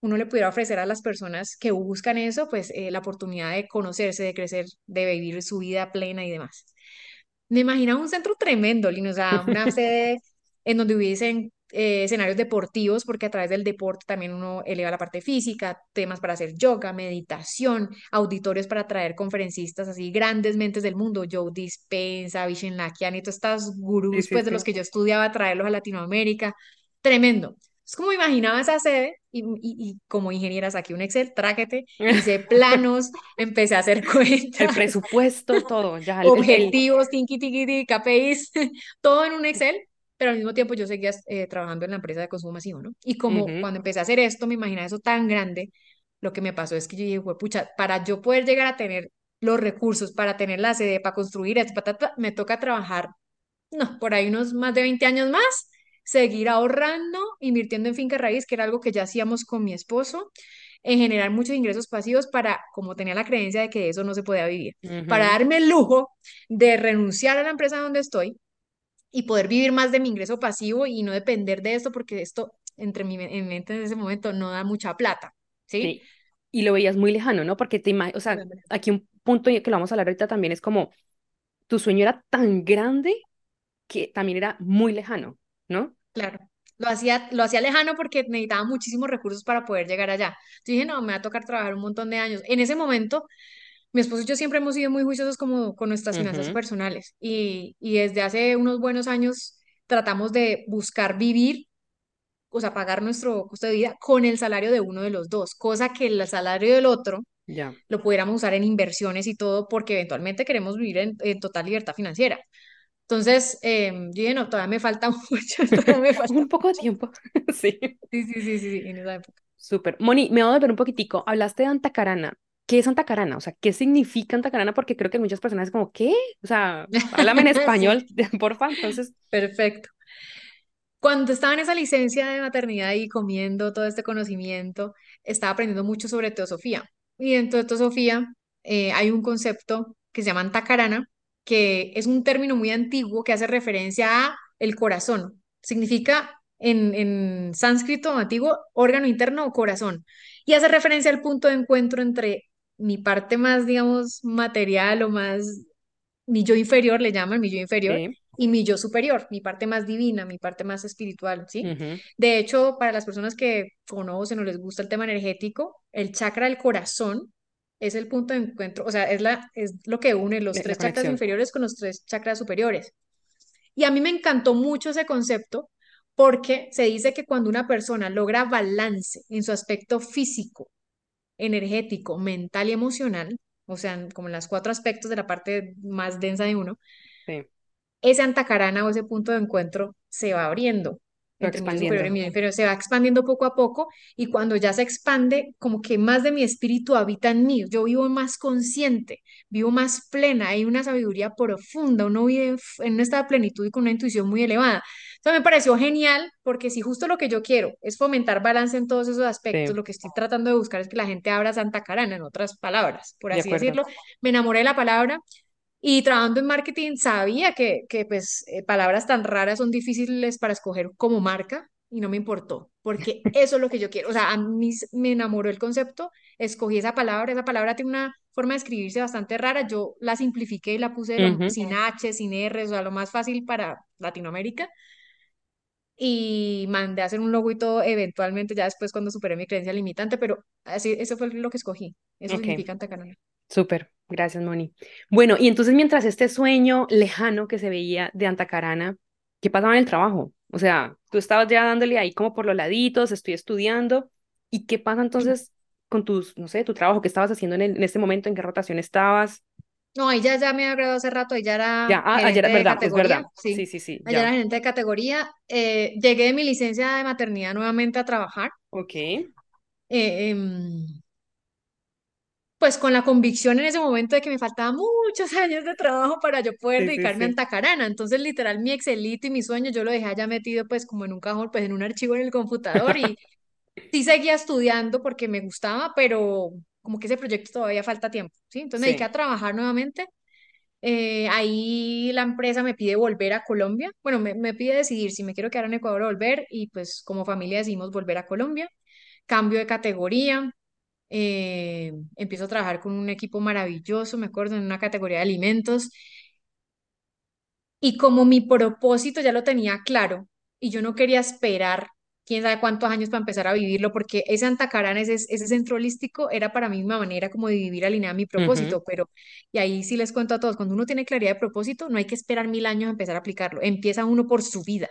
uno le pudiera ofrecer a las personas que buscan eso, pues eh, la oportunidad de conocerse, de crecer, de vivir su vida plena y demás. Me imaginaba un centro tremendo, Lino, o sea, una sede en donde hubiesen eh, escenarios deportivos, porque a través del deporte también uno eleva la parte física, temas para hacer yoga, meditación, auditorios para traer conferencistas así, grandes mentes del mundo, Joe Dispenza, Vishen Lakiani, todos estos Sí, gurús, sí, pues, de los sí. que yo estudiaba, traerlos a Latinoamérica. Tremendo. Es como imaginaba esa sede y, y, y como ingeniera saqué un Excel, tráquete, hice planos, empecé a hacer El cuentas presupuesto, todo, ya, el, el, el- objetivos, tinky, tinky, KPIs, todo en un Excel, pero al mismo tiempo yo seguía eh, trabajando en la empresa de consumo masivo, ¿no? Y como Ujú, cuando empecé a hacer esto, me imaginaba eso tan grande, lo que me pasó es que yo dije, pucha, para yo poder llegar a tener los recursos, para tener la sede, para construir esto, me toca trabajar, no, por ahí unos más de 20 años más, seguir ahorrando, invirtiendo en finca raíz, que era algo que ya hacíamos con mi esposo, en generar muchos ingresos pasivos para, como tenía la creencia de que de eso no se podía vivir, para darme el lujo de renunciar a la empresa donde estoy y poder vivir más de mi ingreso pasivo y no depender de esto, porque esto, entre mi en mi mente en ese momento, no da mucha plata, ¿sí? Sí. Y lo veías muy lejano, ¿no? Porque te ima- o sea, aquí un punto que lo vamos a hablar ahorita también es como tu sueño era tan grande que también era muy lejano, ¿no? Claro. Lo hacía, lo hacía lejano porque necesitaba muchísimos recursos para poder llegar allá. Yo dije, no, me va a tocar trabajar un montón de años. En ese momento, mi esposo y yo siempre hemos sido muy juiciosos como con nuestras finanzas personales y, y desde hace unos buenos años tratamos de buscar vivir, o sea, pagar nuestro costo de vida con el salario de uno de los dos, cosa que el salario del otro Ya. lo pudiéramos usar en inversiones y todo porque eventualmente queremos vivir en, en total libertad financiera. Entonces, eh, yo dije, no, todavía me falta mucho, todavía me falta Un poco de tiempo. Sí. Sí, sí, sí, sí, sí, en esa época. Súper. Moni, me voy a volver un poquitico. Hablaste de Antacarana. ¿Qué es Antacarana? O sea, ¿qué significa Antacarana? Porque creo que muchas personas es como, ¿qué? O sea, háblame en Sí, español, porfa. Entonces, perfecto. Cuando estaba en esa licencia de maternidad y comiendo todo este conocimiento, estaba aprendiendo mucho sobre teosofía. Y dentro de teosofía eh, hay un concepto que se llama antakarana, que es un término muy antiguo que hace referencia a el corazón. Significa en, en sánscrito antiguo órgano interno o corazón. Y hace referencia al punto de encuentro entre mi parte más, digamos, material o más mi yo inferior, le llaman mi yo inferior, sí. y mi yo superior, mi parte más divina, mi parte más espiritual, ¿sí? De hecho, para las personas que conocen o les gusta el tema energético, el chakra del corazón es el punto de encuentro, o sea, es, la, es lo que une los La, tres chakras inferiores con los tres chakras superiores. Y a mí me encantó mucho ese concepto porque se dice que cuando una persona logra balance en su aspecto físico, energético, mental y emocional, o sea, como las cuatro aspectos de la parte más densa de uno, Sí. ese antacarana o ese punto de encuentro se va abriendo Entre mi yo superior y expandiendo. mi inferior, se va expandiendo poco a poco y cuando ya se expande, como que más de mi espíritu habita en mí, yo vivo más consciente, vivo más plena, hay una sabiduría profunda, uno vive en un estado de plenitud y con una intuición muy elevada. Entonces me pareció genial porque si justo lo que yo quiero es fomentar balance en todos esos aspectos, Sí, lo que estoy tratando de buscar es que la gente abra Santa Carana, en otras palabras, por así decirlo, me enamoré de la palabra y trabajando en marketing sabía que, que pues, eh, palabras tan raras son difíciles para escoger como marca. y no me importó, porque eso es lo que yo quiero. O sea, a mí me enamoró el concepto, escogí esa palabra, esa palabra tiene una forma de escribirse bastante rara, yo la simplifiqué y la puse lo, Ujú, sin H, sin R, o sea, lo más fácil para Latinoamérica. Y mandé a hacer un logo y todo eventualmente, ya después cuando superé mi creencia limitante, pero así, eso fue lo que escogí. Eso Ok, significa Antacarana. Súper. Gracias, Moni. Bueno, y entonces mientras este sueño lejano que se veía de Antacarana, ¿qué pasaba en el trabajo? O sea, tú estabas ya dándole ahí como por los laditos, estoy estudiando. ¿Y qué pasa entonces con tus, no sé, tu trabajo? ¿Qué estabas haciendo en, el- en este momento? ¿En qué rotación estabas? No, ahí ya, me había graduado hace rato, ahí ya era Ya, ah, ayer, gerente de verdad, es categoría, verdad. sí, Sí, sí, sí, allá era gerente de categoría. Eh, llegué de mi licencia de maternidad nuevamente a trabajar, Ok. eh, em, pues con la convicción en ese momento de que me faltaban muchos años de trabajo para yo poder Sí, sí, dedicarme a sí. Antacarana. Entonces, literal, mi Excelito y mi sueño yo lo dejé allá metido pues como en un cajón, pues en un archivo en el computador y sí seguía estudiando porque me gustaba, pero como que ese proyecto todavía falta tiempo, ¿sí? Entonces me dediqué Sí, a trabajar nuevamente Eh, ahí la empresa me pide volver a Colombia. Bueno, me, me pide decidir si me quiero quedar en Ecuador o volver y pues como familia decidimos volver a Colombia. Cambio de categoría. Eh, empiezo a trabajar con un equipo maravilloso, me acuerdo, en una categoría de alimentos. Y como mi propósito ya lo tenía claro y yo no quería esperar quién sabe cuántos años para empezar a vivirlo, porque ese Antacarán, ese, ese centro holístico, era para mí una manera como de vivir alineada a mi propósito, pero, y ahí sí les cuento a todos, cuando uno tiene claridad de propósito, no hay que esperar mil años a empezar a aplicarlo, empieza uno por su vida.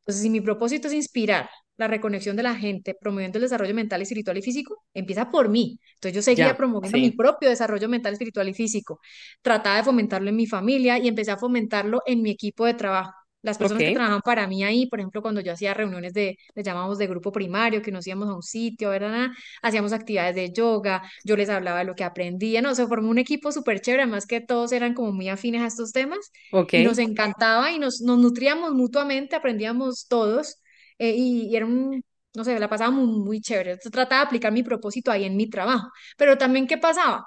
Entonces, si mi propósito es inspirar la reconexión de la gente, promoviendo el desarrollo mental, espiritual y físico, empieza por mí. Entonces, yo seguía Ya, promoviendo mi propio desarrollo mental, espiritual y físico. Trataba de fomentarlo en mi familia y empecé a fomentarlo en mi equipo de trabajo. Las personas que trabajan para mí ahí, por ejemplo, cuando yo hacía reuniones de, le llamamos de grupo primario, que nos íbamos a un sitio, ¿verdad? Hacíamos actividades de yoga, yo les hablaba de lo que aprendía, no, se formó un equipo súper chévere, además que todos eran como muy afines a estos temas ok. y nos encantaba y nos, nos nutríamos mutuamente, aprendíamos todos eh, y, y era un, no sé, la pasábamos muy, muy chévere. Entonces, trataba de aplicar mi propósito ahí en mi trabajo. Pero también, ¿qué pasaba?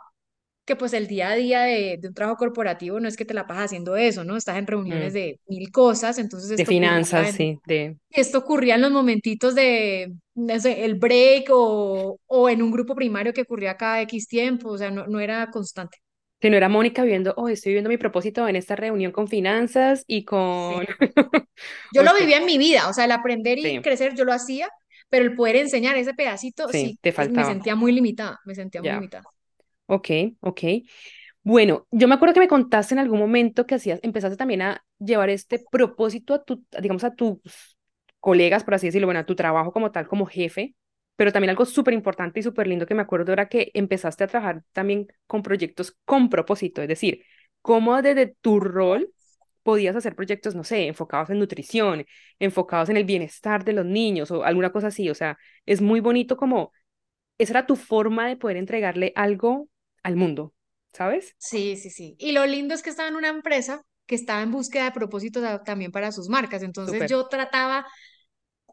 Que pues el día a día de, de un trabajo corporativo no es que te la pasas haciendo eso, ¿no? Estás en reuniones mm, de mil cosas, entonces De esto finanzas, en, sí, de... esto ocurría en los momentitos de, no sé, el break o, o en un grupo primario que ocurría cada X tiempo, o sea, no, no era constante. Si no era Mónica viendo, oh, estoy viendo mi propósito en esta reunión con finanzas y con... Yo lo vivía en mi vida, o sea, el aprender y sí, crecer yo lo hacía, pero el poder enseñar ese pedacito, sí, sí, te es- me faltaba. sentía muy limitada, me sentía muy limitada. ok, ok. Bueno, yo me acuerdo que me contaste en algún momento que hacías, empezaste también a llevar este propósito a tu, digamos, a tus colegas, por así decirlo, bueno, a tu trabajo como tal, como jefe, pero también algo súper importante y súper lindo que me acuerdo era que empezaste a trabajar también con proyectos con propósito, es decir, cómo desde tu rol podías hacer proyectos, no sé, enfocados en nutrición, enfocados en el bienestar de los niños o alguna cosa así, o sea, es muy bonito como esa era tu forma de poder entregarle algo al mundo, ¿sabes? Sí, sí, sí. Y lo lindo es que estaba en una empresa que estaba en búsqueda de propósitos también para sus marcas. Entonces Súper, yo trataba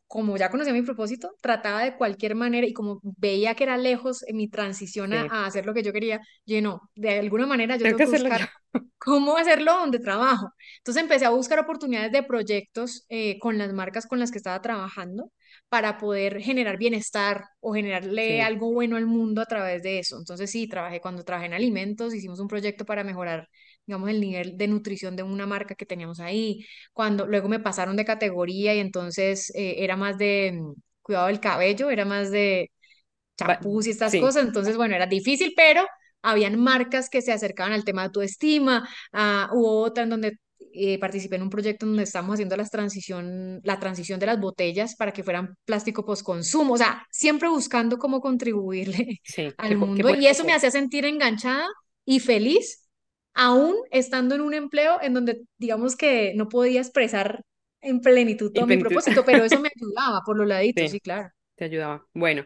como ya conocía mi propósito, trataba de cualquier manera y como veía que era lejos en mi transición a, sí. a hacer lo que yo quería, yo no, de alguna manera yo Tengo tengo que yo. buscar cómo hacerlo donde trabajo. Entonces empecé a buscar oportunidades de proyectos eh, con las marcas con las que estaba trabajando para poder generar bienestar o generarle Sí, algo bueno al mundo a través de eso. Entonces sí, trabajé cuando trabajé en alimentos, hicimos un proyecto para mejorar, digamos, el nivel de nutrición de una marca que teníamos ahí. Cuando luego me pasaron de categoría y entonces eh, era más de mm, cuidado del cabello, era más de champús y estas sí, cosas, entonces bueno, era difícil, pero habían marcas que se acercaban al tema de autoestima, ah, hubo otra en donde eh, participé en un proyecto en donde estamos haciendo las transición, la transición de las botellas para que fueran plástico postconsumo, o sea, siempre buscando cómo contribuirle sí, qué, al qué mundo y eso me hacía sentir enganchada y feliz aún estando en un empleo en donde digamos que no podía expresar en plenitud todo mi plenitud. propósito, pero eso me ayudaba por los laditos, Sí, sí, claro. te ayudaba. Bueno,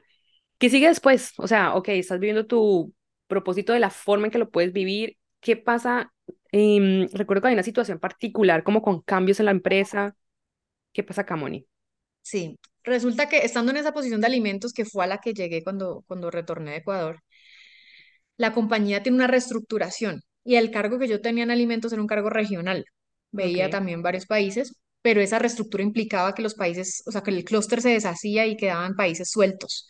¿qué sigue después? O sea, ok, estás viviendo tu propósito de la forma en que lo puedes vivir. ¿Qué pasa? Em, recuerdo que hay una situación particular como con cambios en la empresa. ¿Qué pasa acá, Moni? Sí, resulta que estando en esa posición de alimentos que fue a la que llegué cuando, cuando retorné de Ecuador, la compañía tiene una reestructuración y el cargo que yo tenía en alimentos era un cargo regional. Veía también varios países pero esa reestructura implicaba que los países, o sea, que el clúster se deshacía y quedaban países sueltos.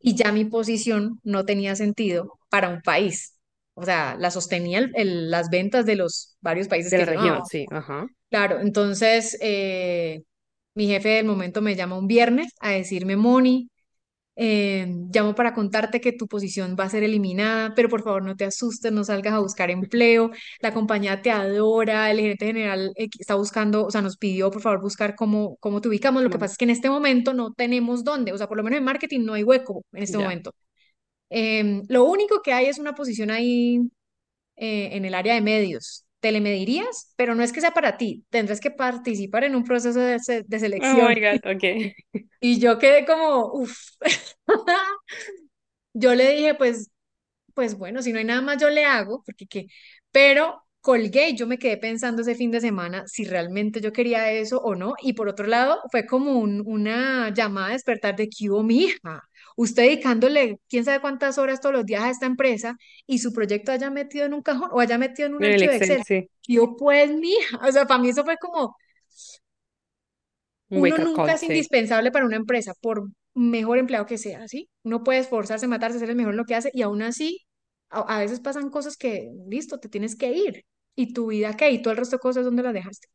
Y ya mi posición no tenía sentido para un país. O sea, la sostenía el- el- las ventas de los varios países De la que región, sí, ajá. Claro, entonces eh, mi jefe del momento me llama un viernes a decirme, Moni, eh, llamo para contarte que tu posición va a ser eliminada, pero por favor no te asustes, no salgas a buscar empleo, la compañía te adora, el gerente general eh, está buscando, o sea, nos pidió por favor buscar cómo, cómo te ubicamos, lo que pasa es que en este momento no tenemos dónde, o sea, por lo menos en marketing no hay hueco en este ya. momento. Em, lo único que hay es una posición ahí eh, en el área de medios. Telemedirías, pero no es que sea para ti, tendrás que participar en un proceso de, se- de Oh my selección. God, ok. Y yo quedé como, uff, yo le dije, pues pues bueno, si no hay nada más, yo le hago, porque qué, pero colgué y yo me quedé pensando ese fin de semana si realmente yo quería eso o no. Y por otro lado, fue como un- una llamada a despertar de que hubo mi hija. Usted dedicándole quién sabe cuántas horas todos los días a esta empresa y su proyecto haya metido en un cajón o haya metido en un archivo de Excel, Excel. sí. Yo, pues, mi hija, o sea, para mí eso fue como, Un uno wake nunca call, es sí. indispensable para una empresa, por mejor empleado que sea, ¿sí? Uno puede esforzarse, matarse, ser el mejor en lo que hace y aún así, a, a veces pasan cosas que, listo, te tienes que ir. ¿Y tu vida qué? ¿Y todo el resto de cosas dónde las dejaste?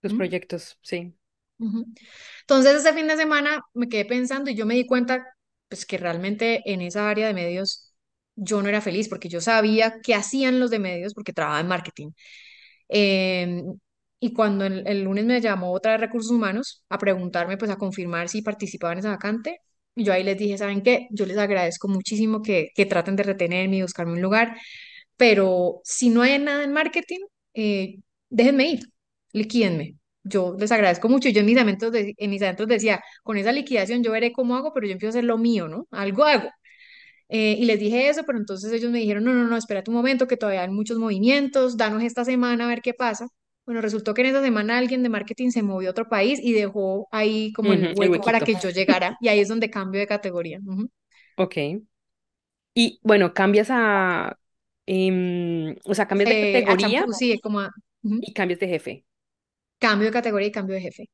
Tus ¿Mm? proyectos, sí. Entonces, ese fin de semana me quedé pensando y yo me di cuenta, pues, que realmente en esa área de medios yo no era feliz porque yo sabía qué hacían los de medios porque trabajaba en marketing. Eh, y cuando el, lunes me llamó otra de recursos humanos a preguntarme, pues a confirmar si participaba en esa vacante, yo ahí les dije, ¿saben qué? Yo les agradezco muchísimo que, que traten de retenerme y buscarme un lugar, pero si no hay nada en marketing, eh, déjenme ir, liquídenme. Yo les agradezco mucho. y Yo en mis adentros, de- en mis adentros decía, con esa liquidación yo veré cómo hago, pero yo empiezo a hacer lo mío, ¿no? Algo hago. Eh, y les dije eso, pero entonces ellos me dijeron, no, no, no, espérate un momento, que todavía hay muchos movimientos, danos esta semana a ver qué pasa. Bueno, resultó que en esa semana alguien de marketing se movió a otro país y dejó ahí como el Ujú, el hueco para que yo llegara, y ahí es donde cambio de categoría. Ujú. Ok. Y bueno, cambias a, em, o sea, cambias de Eh, categoría champú, sí, como a- y cambias de jefe. Cambio de categoría y cambio de jefe.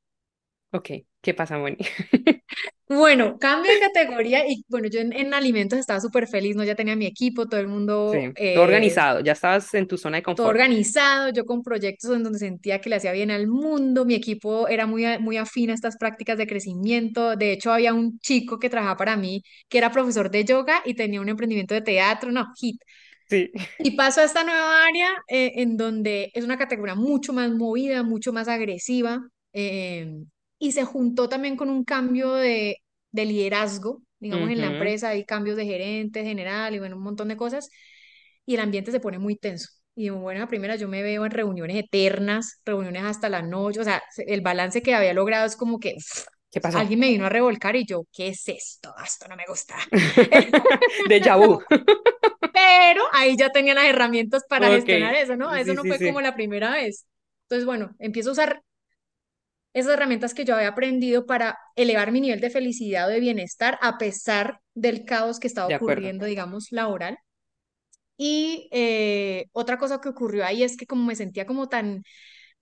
Ok, ¿qué pasa, Moni? Bueno, cambio de categoría y bueno, yo en, en alimentos estaba súper feliz, ¿no? Ya tenía mi equipo, todo el mundo Sí, todo eh, organizado, ya estabas en tu zona de todo confort. organizado, yo con proyectos en donde sentía que le hacía bien al mundo, mi equipo era muy, muy afín a estas prácticas de crecimiento, de hecho había un chico que trabajaba para mí que era profesor de yoga y tenía un emprendimiento de teatro, no, hit. Sí. Y paso a esta nueva área eh, en donde es una categoría mucho más movida, mucho más agresiva eh, y se juntó también con un cambio de, de liderazgo, digamos, en la empresa, hay cambios de gerente general y bueno, un montón de cosas y el ambiente se pone muy tenso. Y bueno, a primera yo me veo en reuniones eternas, reuniones hasta la noche, o sea, se- el balance que había logrado es como que ¿Qué pasó? alguien me vino a revolcar y yo, ¿qué es esto? Esto no me gusta. Déjà vu. Pero ahí ya tenía las herramientas para gestionar eso, ¿no? Eso sí, no sí, fue como la primera vez. Entonces, bueno, empiezo a usar esas herramientas que yo había aprendido para elevar mi nivel de felicidad o de bienestar a pesar del caos que estaba de acuerdo. ocurriendo, digamos, laboral. Y eh, otra cosa que ocurrió ahí es que como me sentía como tan,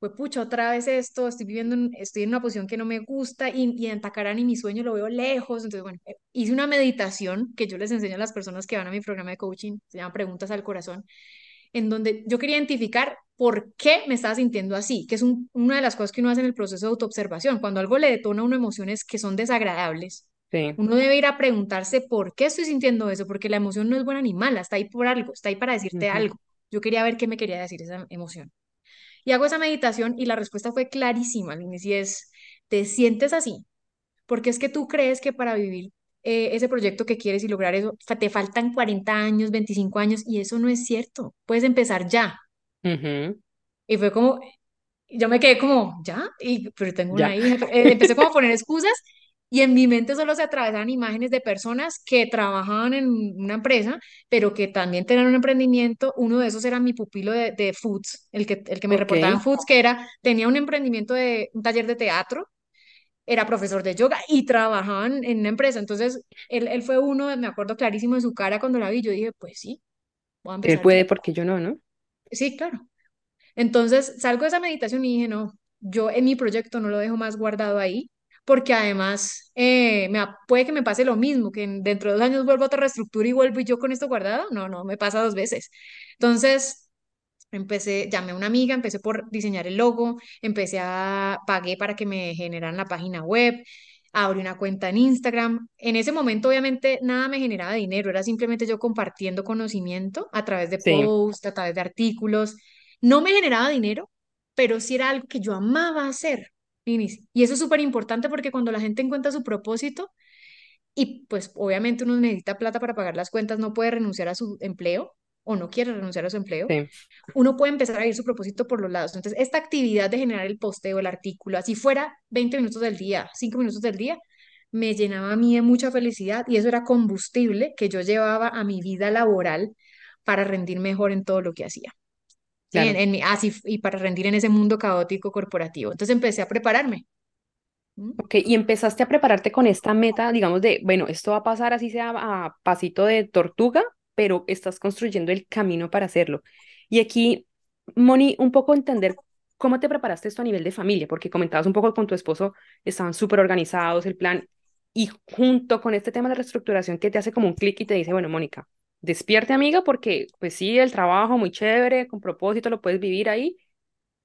pues pucha, otra vez esto, estoy viviendo, en- estoy en una posición que no me gusta y, y en Tacarán y mi sueño lo veo lejos. Entonces, bueno, eh, hice una meditación que yo les enseño a las personas que van a mi programa de coaching, se llama Preguntas al Corazón, en donde yo quería identificar por qué me estaba sintiendo así, que es un- una de las cosas que uno hace en el proceso de autoobservación. Cuando algo le detona a uno emociones que son desagradables, Sí. uno debe ir a preguntarse por qué estoy sintiendo eso, porque la emoción no es buena ni mala, está ahí por algo, está ahí para decirte algo. Yo quería ver qué me quería decir esa emoción. Y hago esa meditación y la respuesta fue clarísima, Linis, y es, ¿te sientes así? Porque es que tú crees que para vivir eh, ese proyecto que quieres y lograr eso, te faltan 40 años, 25 años, y eso no es cierto. Puedes empezar ya. ujú, Y fue como, yo me quedé como, ¿ya? Y, pero tengo Ya. una hija. Eh, empecé como a poner excusas y en mi mente solo se atravesaban imágenes de personas que trabajaban en una empresa, pero que también tenían un emprendimiento. Uno de esos era mi pupilo de, de Foods, el que, el que me Ok. reportaba en Foods, que era, tenía un emprendimiento de un taller de teatro, era profesor de yoga y trabajaban en una empresa. Entonces, él, él fue uno, me acuerdo clarísimo de su cara cuando la vi. Yo dije, pues sí, voy a Él empezar ya. puede porque yo no, ¿no? Sí, claro. Entonces salgo de esa meditación y dije, no. yo en mi proyecto no lo dejo más guardado ahí, porque además eh, me, puede que me pase lo mismo, que dentro de dos años vuelvo a otra reestructura y vuelvo y yo con esto guardado. No, no, me pasa dos veces. Entonces, empecé, llamé a una amiga, empecé por diseñar el logo, empecé a, pagué para que me generaran la página web, abrí una cuenta en Instagram. En ese momento, obviamente, nada me generaba dinero, era simplemente yo compartiendo conocimiento a través de Sí, posts, a través de artículos. No me generaba dinero, pero sí era algo que yo amaba hacer. Y eso es súper importante porque cuando la gente encuentra su propósito y pues obviamente uno necesita plata para pagar las cuentas, no puede renunciar a su empleo o no quiere renunciar a su empleo, sí, uno puede empezar a ir su propósito por los lados. Entonces, esta actividad de generar el posteo, el artículo, así fuera 20 minutos del día, 5 minutos del día, me llenaba a mí de mucha felicidad y eso era combustible que yo llevaba a mi vida laboral para rendir mejor en todo lo que hacía. En, en mi, así, y para rendir en ese mundo caótico corporativo. Entonces empecé a prepararme. ¿Mm? Ok, y empezaste a prepararte con esta meta, digamos, de, bueno, esto va a pasar así sea a pasito de tortuga, pero estás construyendo el camino para hacerlo. Y aquí, Moni, un poco entender cómo te preparaste esto a nivel de familia, porque comentabas un poco con tu esposo, estaban súper organizados el plan, y junto con este tema de la reestructuración que te hace como un clic y te dice, bueno, Mónica, despierte amiga, porque pues sí, el trabajo muy chévere, con propósito, lo puedes vivir ahí,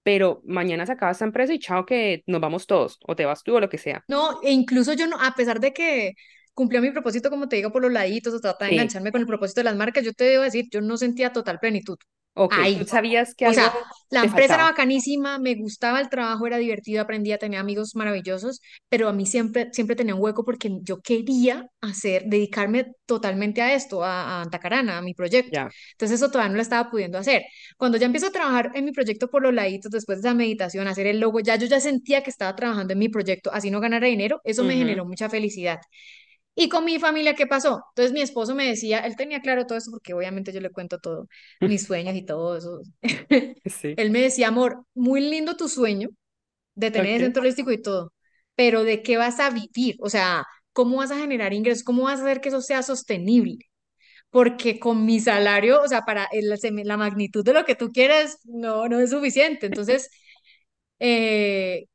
pero mañana se acaba esta empresa y chao que nos vamos todos, o te vas tú o lo que sea. No, e incluso yo no, a pesar de que cumplió mi propósito, como te digo, por los laditos, o trata de Sí, engancharme con el propósito de las marcas, yo te debo decir, yo no sentía total plenitud. Ok, tú Ahí. sabías que O sea, la empresa era faltaba. bacanísima, me gustaba el trabajo, era divertido, aprendía, tenía amigos maravillosos, pero a mí siempre, siempre tenía un hueco porque yo quería hacer, dedicarme totalmente a esto, a, a Antacarana, a mi proyecto. Ya, Entonces eso todavía no lo estaba pudiendo hacer. Cuando ya empiezo a trabajar en mi proyecto por los laditos, después de esa meditación, hacer el logo, ya yo ya sentía que estaba trabajando en mi proyecto, así no ganara dinero, eso me ujú, generó mucha felicidad. Y con mi familia, ¿qué pasó? Entonces mi esposo me decía, él tenía claro todo eso porque obviamente yo le cuento todo, mis sueños y todo eso. Sí, Él me decía, amor, muy lindo tu sueño de tener el ok. centro holístico y todo, pero ¿de qué vas a vivir? O sea, ¿cómo vas a generar ingresos? ¿Cómo vas a hacer que eso sea sostenible? Porque con mi salario, o sea, para el- la magnitud de lo que tú quieres, no, no es suficiente. Entonces, eh,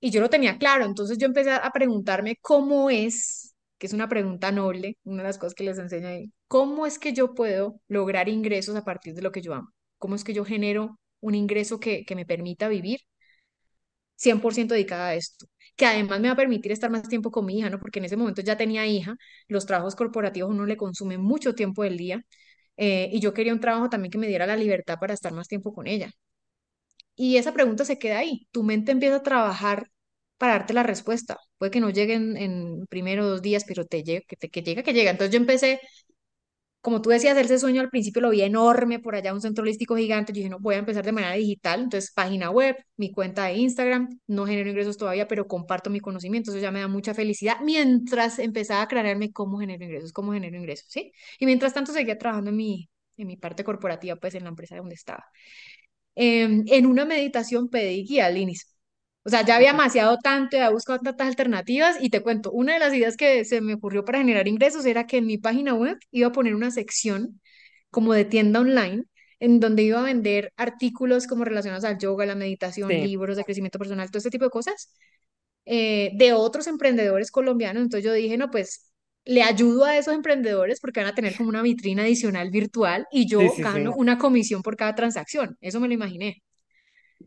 y yo lo tenía claro, entonces yo empecé a preguntarme cómo es, que es una pregunta noble, una de las cosas que les enseño ahí, cómo es que yo puedo lograr ingresos a partir de lo que yo amo, cómo es que yo genero un ingreso que, que me permita vivir 100% dedicada a esto, que además me va a permitir estar más tiempo con mi hija, ¿no? Porque en ese momento ya tenía hija, los trabajos corporativos uno le consumen mucho tiempo del día, eh, y yo quería un trabajo también que me diera la libertad para estar más tiempo con ella. Y esa pregunta se queda ahí. Tu mente empieza a trabajar para darte la respuesta. Puede que no llegue en, primero dos días, pero te llegue, que, te, que llega, que llega. Entonces yo empecé, como tú decías, ese sueño al principio lo vi enorme, por allá un centro holístico gigante. Yo dije, no, voy a empezar de manera digital. Entonces, página web, mi cuenta de Instagram. No genero ingresos todavía, pero comparto mi conocimiento. Eso ya me da mucha felicidad mientras empezaba a aclararme cómo genero ingresos, cómo genero ingresos, ¿sí? Y mientras tanto seguía trabajando en mi, en mi parte corporativa, pues en la empresa donde estaba em, en una meditación pedí guía al inicio. O sea, ya había demasiado tanto, había buscado tantas alternativas y te cuento, una de las ideas que se me ocurrió para generar ingresos era que en mi página web iba a poner una sección como de tienda online en donde iba a vender artículos como relacionados al yoga, la meditación, Sí, libros de crecimiento personal, todo este tipo de cosas eh, de otros emprendedores colombianos. Entonces yo dije, no, pues le ayudo a esos emprendedores porque van a tener como una vitrina adicional virtual y yo sí, gano una comisión por cada transacción. Eso me lo imaginé.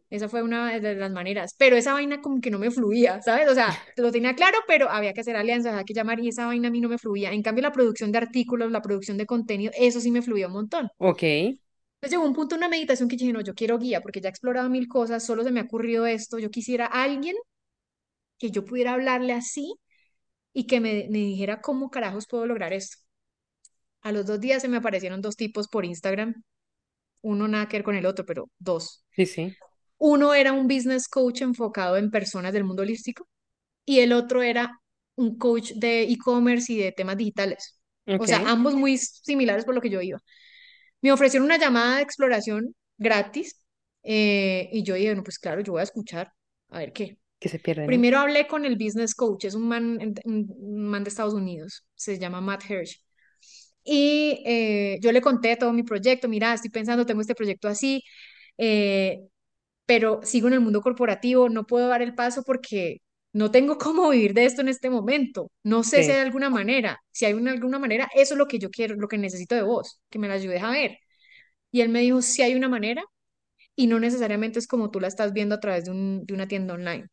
Esa fue una de las maneras. Pero esa vaina como que no me fluía, ¿sabes? O sea, lo tenía claro, pero había que hacer alianzas, había que llamar y esa vaina a mí no me fluía. En cambio, la producción de artículos, la producción de contenido, eso sí me fluía un montón. Ok, Entonces llegó un punto una meditación que dije, no, yo quiero guía porque ya he explorado mil cosas, solo se me ha ocurrido esto, yo quisiera a alguien que yo pudiera hablarle así y que me, me dijera cómo carajos puedo lograr esto. A los dos días se me aparecieron dos tipos por Instagram, uno nada que ver con el otro, pero dos. sí, sí. Uno era un business coach enfocado en personas del mundo holístico y el otro era un coach de e-commerce y de temas digitales. O sea, ambos muy similares por lo que yo iba. Me ofrecieron una llamada de exploración gratis eh, y yo dije, no, pues claro, yo voy a escuchar, a ver qué. que se pierde, ¿no? Primero hablé con el business coach, es un man, un man de Estados Unidos, se llama Matt Hirsch. Y eh, yo le conté todo mi proyecto, mira, estoy pensando, tengo este proyecto así, eh, pero sigo en el mundo corporativo, no puedo dar el paso porque no tengo cómo vivir de esto en este momento. No sé si hay Sí, alguna manera. Si hay una, alguna manera, eso es lo que yo quiero, lo que necesito de vos, que me la ayudes a ver. Y él me dijo, si hay una manera y no necesariamente es como tú la estás viendo a través de, un- de una tienda online.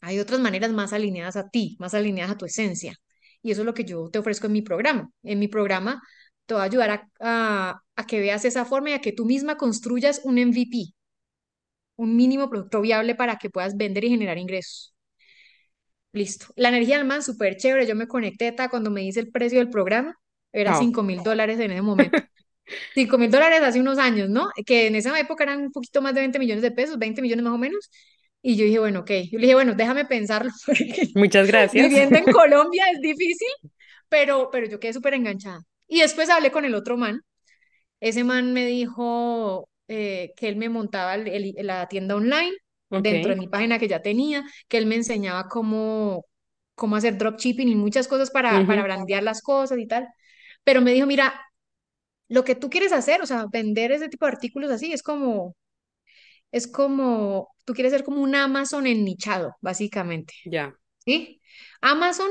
Hay otras maneras más alineadas a ti, más alineadas a tu esencia. Y eso es lo que yo te ofrezco en mi programa. En mi programa te voy a ayudar a, a, a que veas esa forma y a que tú misma construyas un MVP, un mínimo producto viable para que puedas vender y generar ingresos. Listo. La energía del man, súper chévere. Yo me conecté, ta, cuando me dice el precio del programa, era chao. cinco mil dólares en ese momento. cinco mil dólares hace unos años, ¿no? Que en esa época eran un poquito más de 20 millones de pesos, 20 millones más o menos. Y yo dije, bueno, ok. Yo le dije, bueno, déjame pensarlo, porque Muchas gracias. viviendo en Colombia es difícil, pero, pero yo quedé súper enganchada. Y después hablé con el otro man. Ese man me dijo eh, que él me montaba el- el- la tienda online dentro de mi página que ya tenía, que él me enseñaba cómo, cómo hacer dropshipping y muchas cosas para, para ujú, brandear las cosas y tal. Pero me dijo, mira, lo que tú quieres hacer, o sea, vender ese tipo de artículos así, es como, es como, tú quieres ser como un Amazon ennichado, básicamente, Ya. ¿sí? Amazon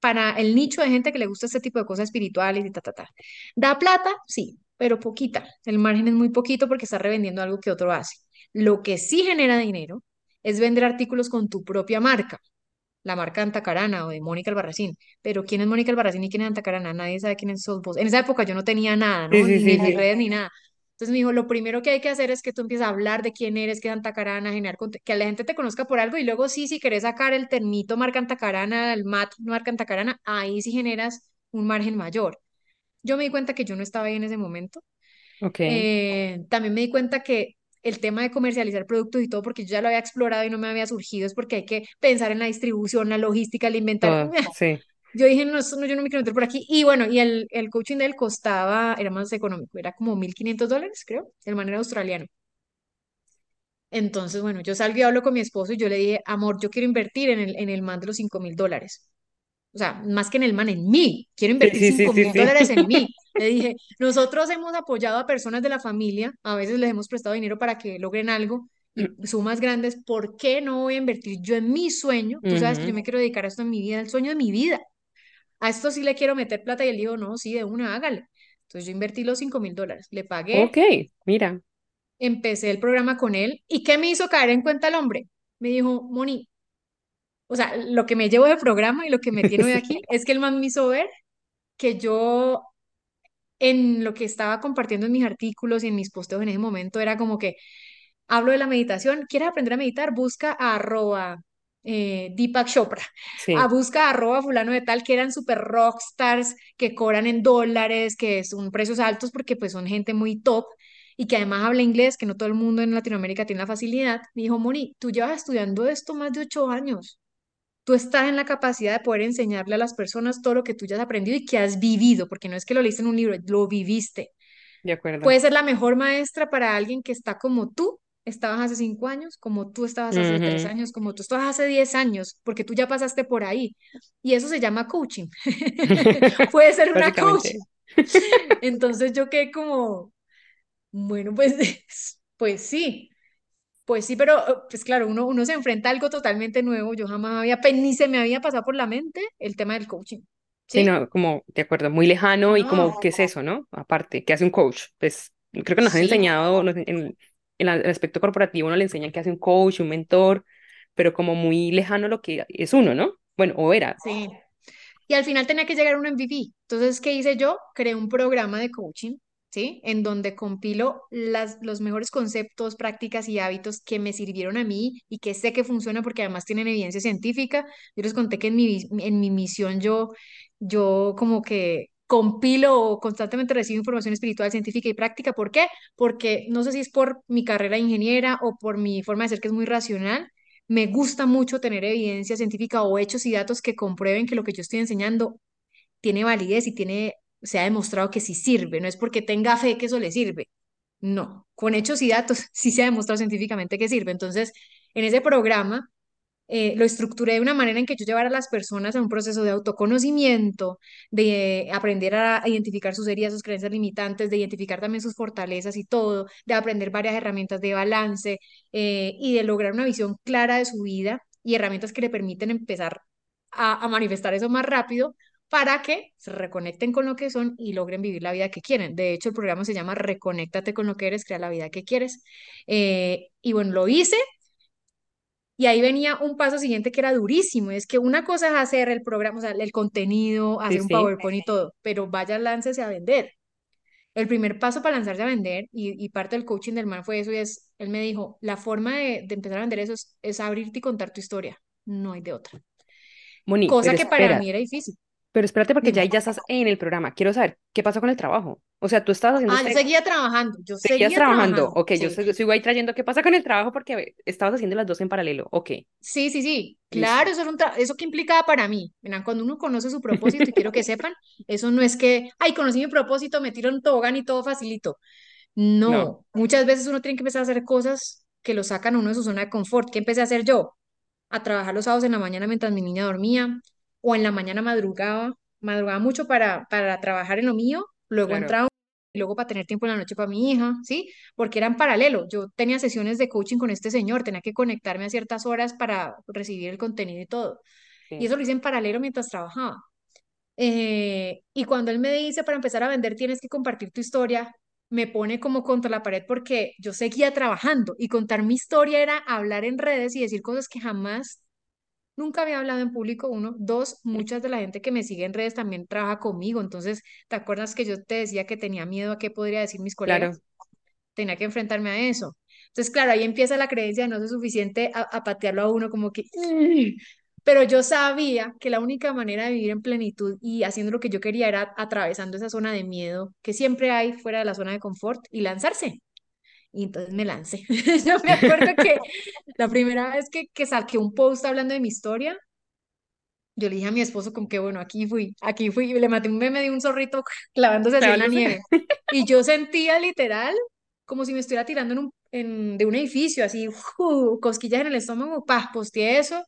para el nicho de gente que le gusta este tipo de cosas espirituales y ta, ta, ta. ¿Da plata? Sí, pero poquita. El margen es muy poquito porque está revendiendo algo que otro hace. Lo que sí genera dinero es vender artículos con tu propia marca, la marca Antacarana o de Mónica Albarracín. Pero ¿quién es Mónica Albarracín y quién es Antacarana? Nadie sabe quién es sos vos. En esa época yo no tenía nada, Sí, ¿no? sí, Ni, ni sí, sí. redes ni nada. Entonces me dijo, lo primero que hay que hacer es que tú empieces a hablar de quién eres, qué es Antacarana, generar que la gente te conozca por algo y luego sí, si querés sacar el termito marca Antacarana, el mat marca Antacarana, ahí sí generas un margen mayor. Yo me di cuenta que yo no estaba ahí en ese momento. Ok. Eh, también me di cuenta que el tema de comercializar productos y todo, porque yo ya lo había explorado y no me había surgido, es porque hay que pensar en la distribución, la logística, el inventario. Sí. Yo dije, no, no, yo no me quiero meter por aquí. Y bueno, y el, el coaching de él costaba, era más económico, era como 1.500 dólares, creo, de manera australiana. Entonces, bueno, yo salgo y hablo con mi esposo y yo le dije, amor, yo quiero invertir en el, en el man de los cinco mil dólares. O sea, más que en el man, en mí. Quiero invertir sí, sí, cinco sí, mil dólares en mí. Le dije, nosotros hemos apoyado a personas de la familia, a veces les hemos prestado dinero para que logren algo y sumas grandes. ¿Por qué no voy a invertir yo en mi sueño? Tú sabes que yo me quiero dedicar a esto en mi vida, el sueño de mi vida. A esto sí le quiero meter plata y él dijo, no, sí, de una, hágale. Entonces yo invertí los cinco mil dólares, le pagué, Ok, mira. empecé el programa con él. ¿Y qué me hizo caer en cuenta el hombre? Me dijo, Moni, o sea, lo que me llevo del programa y lo que me tiene hoy Sí. aquí es que el man me hizo ver que yo en lo que estaba compartiendo en mis artículos y en mis posteos en ese momento era como que hablo de la meditación, ¿quieres aprender a meditar? Busca a arroba eh, Deepak Chopra, a Sí. busca a arroba fulano de tal que eran super rockstars, que cobran en dólares, que son precios altos porque pues son gente muy top y que además habla inglés, que no todo el mundo en Latinoamérica tiene la facilidad. Me dijo, Moni, tú llevas estudiando esto más de ocho años. Tú estás en la capacidad de poder enseñarle a las personas todo lo que tú ya has aprendido y que has vivido, porque no es que lo leíste en un libro, lo viviste. De acuerdo. Puedes ser la mejor maestra para alguien que está como tú estabas hace cinco años, como tú estabas hace tres años, como tú estabas hace diez años, porque tú ya pasaste por ahí. Y eso se llama coaching. Puede ser una coach. Entonces yo quedé como, bueno, pues, pues sí. Pues sí, pero eh, pues claro, uno, uno se enfrenta a algo totalmente nuevo. Yo jamás había, pues, ni se me había pasado por la mente el tema del coaching. Sí, ¿Sí? no, como, de acuerdo, muy lejano y No, como, ¿qué es eso, no? Aparte, ¿qué hace un coach? Pues creo que nos han sí, enseñado, nos- en, en el aspecto corporativo nos le enseñan qué hace un coach, un mentor, pero como muy lejano lo que es uno, ¿no? Bueno, o era. sí. Y al final tenía que llegar a un MVP. Entonces, ¿qué hice yo? Creé un programa de coaching, ¿sí? En donde compilo las, los mejores conceptos, prácticas y hábitos que me sirvieron a mí y que sé que funcionan porque además tienen evidencia científica. Yo les conté que en mi, en mi misión yo, yo como que compilo o constantemente recibo información espiritual, científica y práctica. ¿Por qué? Porque no sé si es por mi carrera de ingeniera o por mi forma de ser que es muy racional me gusta mucho tener evidencia científica o hechos y datos que comprueben que lo que yo estoy enseñando tiene validez y tiene, se ha demostrado que sí sirve. No es porque tenga fe que eso le sirve. No, con hechos y datos sí se ha demostrado científicamente que sirve. Entonces, en ese programa eh, lo estructuré de una manera en que yo llevara a las personas a un proceso de autoconocimiento, de aprender a identificar sus heridas, sus creencias limitantes, de identificar también sus fortalezas y todo, de aprender varias herramientas de balance eh, y de lograr una visión clara de su vida y herramientas que le permiten empezar a, a manifestar eso más rápido para que se reconecten con lo que son y logren vivir la vida que quieren. De hecho, el programa se llama Reconéctate con lo que eres, crea la vida que quieres. Eh, y bueno, lo hice y ahí venía un paso siguiente que era durísimo, es que una cosa es hacer el programa, o sea, el contenido, Sí, hacer un sí. PowerPoint y todo, pero vaya, láncese a vender. El primer paso para lanzarse a vender, y, y parte del coaching del man fue eso, y es, él me dijo, la forma de, de empezar a vender eso es, es abrirte y contar tu historia, no hay de otra. Moni, Cosa que para mí era difícil. Pero espérate porque ya ya estás en el programa. Quiero saber, ¿qué pasó con el trabajo? O sea, tú estabas haciendo Ah, yo este, seguía trabajando, yo seguías seguía trabajando. trabajando, Ok, yo sí. sigo sigo ahí trayendo qué pasa con el trabajo porque estabas haciendo las dos en paralelo. Ok, Sí, sí, sí, claro, eso era un eso que implicaba para mí. Verán, cuando uno conoce su propósito y quiero que sepan, eso no es que, ay, conocí mi propósito, me tiro un tobogán y todo facilito. No, No, muchas veces uno tiene que empezar a hacer cosas que lo sacan a uno de su zona de confort. ¿Qué empecé a hacer yo? A trabajar los sábados en la mañana mientras mi niña dormía, o en la mañana madrugaba, madrugaba mucho para, para trabajar en lo mío, luego claro, entraba y luego para tener tiempo en la noche para mi hija, ¿sí? Porque eran paralelo. Yo tenía sesiones de coaching con este señor, tenía que conectarme a ciertas horas para recibir el contenido y todo. Y sí. eso lo hice en paralelo mientras trabajaba. Eh, y cuando él me dice, para empezar a vender tienes que compartir tu historia, me pone como contra la pared porque yo seguía trabajando y contar mi historia era hablar en redes y decir cosas que jamás, nunca había hablado en público, uno. Dos, muchas de la gente que me sigue en redes también trabaja conmigo. Entonces, ¿te acuerdas que yo te decía que tenía miedo a qué podría decir mis Claro, colegas? Tenía que enfrentarme a eso. Entonces, claro, ahí empieza la creencia de no ser suficiente a, a patearlo a uno como que... Pero yo sabía que la única manera de vivir en plenitud y haciendo lo que yo quería era atravesando esa zona de miedo que siempre hay fuera de la zona de confort y lanzarse. Y entonces me lancé. Yo me acuerdo que la primera vez que, que saqué un post hablando de mi historia, yo le dije a mi esposo como que, bueno, aquí fui, aquí fui, y le maté un meme de un zorrito clavándose en la nieve. Y yo sentía literal como si me estuviera tirando en un, en, de un edificio, así, ¡fu! cosquillas en el estómago, pa, posteé eso.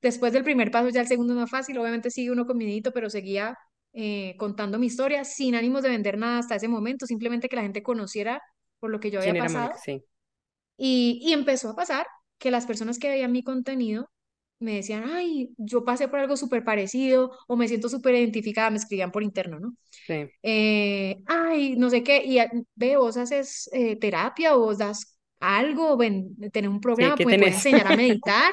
Después del primer paso, ya el segundo es más fácil, obviamente sigue uno con miedito, pero seguía eh, contando mi historia sin ánimos de vender nada hasta ese momento, simplemente que la gente conociera por lo que yo ¿Quién había era pasado. Mónica? Sí. Y, y empezó a pasar que las personas que veían mi contenido me decían, ay, yo pasé por algo súper parecido o me siento súper identificada, me escribían por interno, ¿no? Sí. Eh, ay, no sé qué, y ve, vos haces eh, terapia o vos das algo, ven, tenés un Sí, programa, ¿qué pues puedes enseñar a meditar.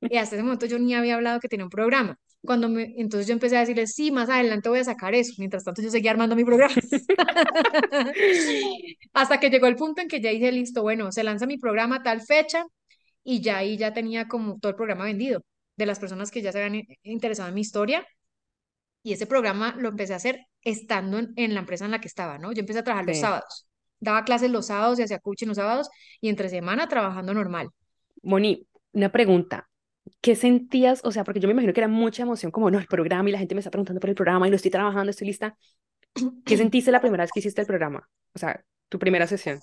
Y hasta ese momento yo ni había hablado que tenía un programa. Cuando me, entonces yo empecé a decirles, sí, más adelante voy a sacar eso. Mientras tanto yo seguía armando mi programa. Hasta que llegó el punto en que ya dije, listo, bueno, se lanza mi programa a tal fecha y ya ahí ya tenía como todo el programa vendido de las personas que ya se habían i- interesado en mi historia. Y ese programa lo empecé a hacer estando en, en la empresa en la que estaba, ¿no? Yo empecé a trabajar los Sí. sábados. Daba clases los sábados y hacía coaching los sábados y entre semana trabajando normal. Moni, una pregunta. ¿Qué sentías? O sea, porque yo me imagino que era mucha emoción, como no, el programa y la gente me está preguntando por el programa y lo estoy trabajando, estoy lista. ¿Qué sentiste la primera vez que hiciste el programa? O sea, tu primera sesión.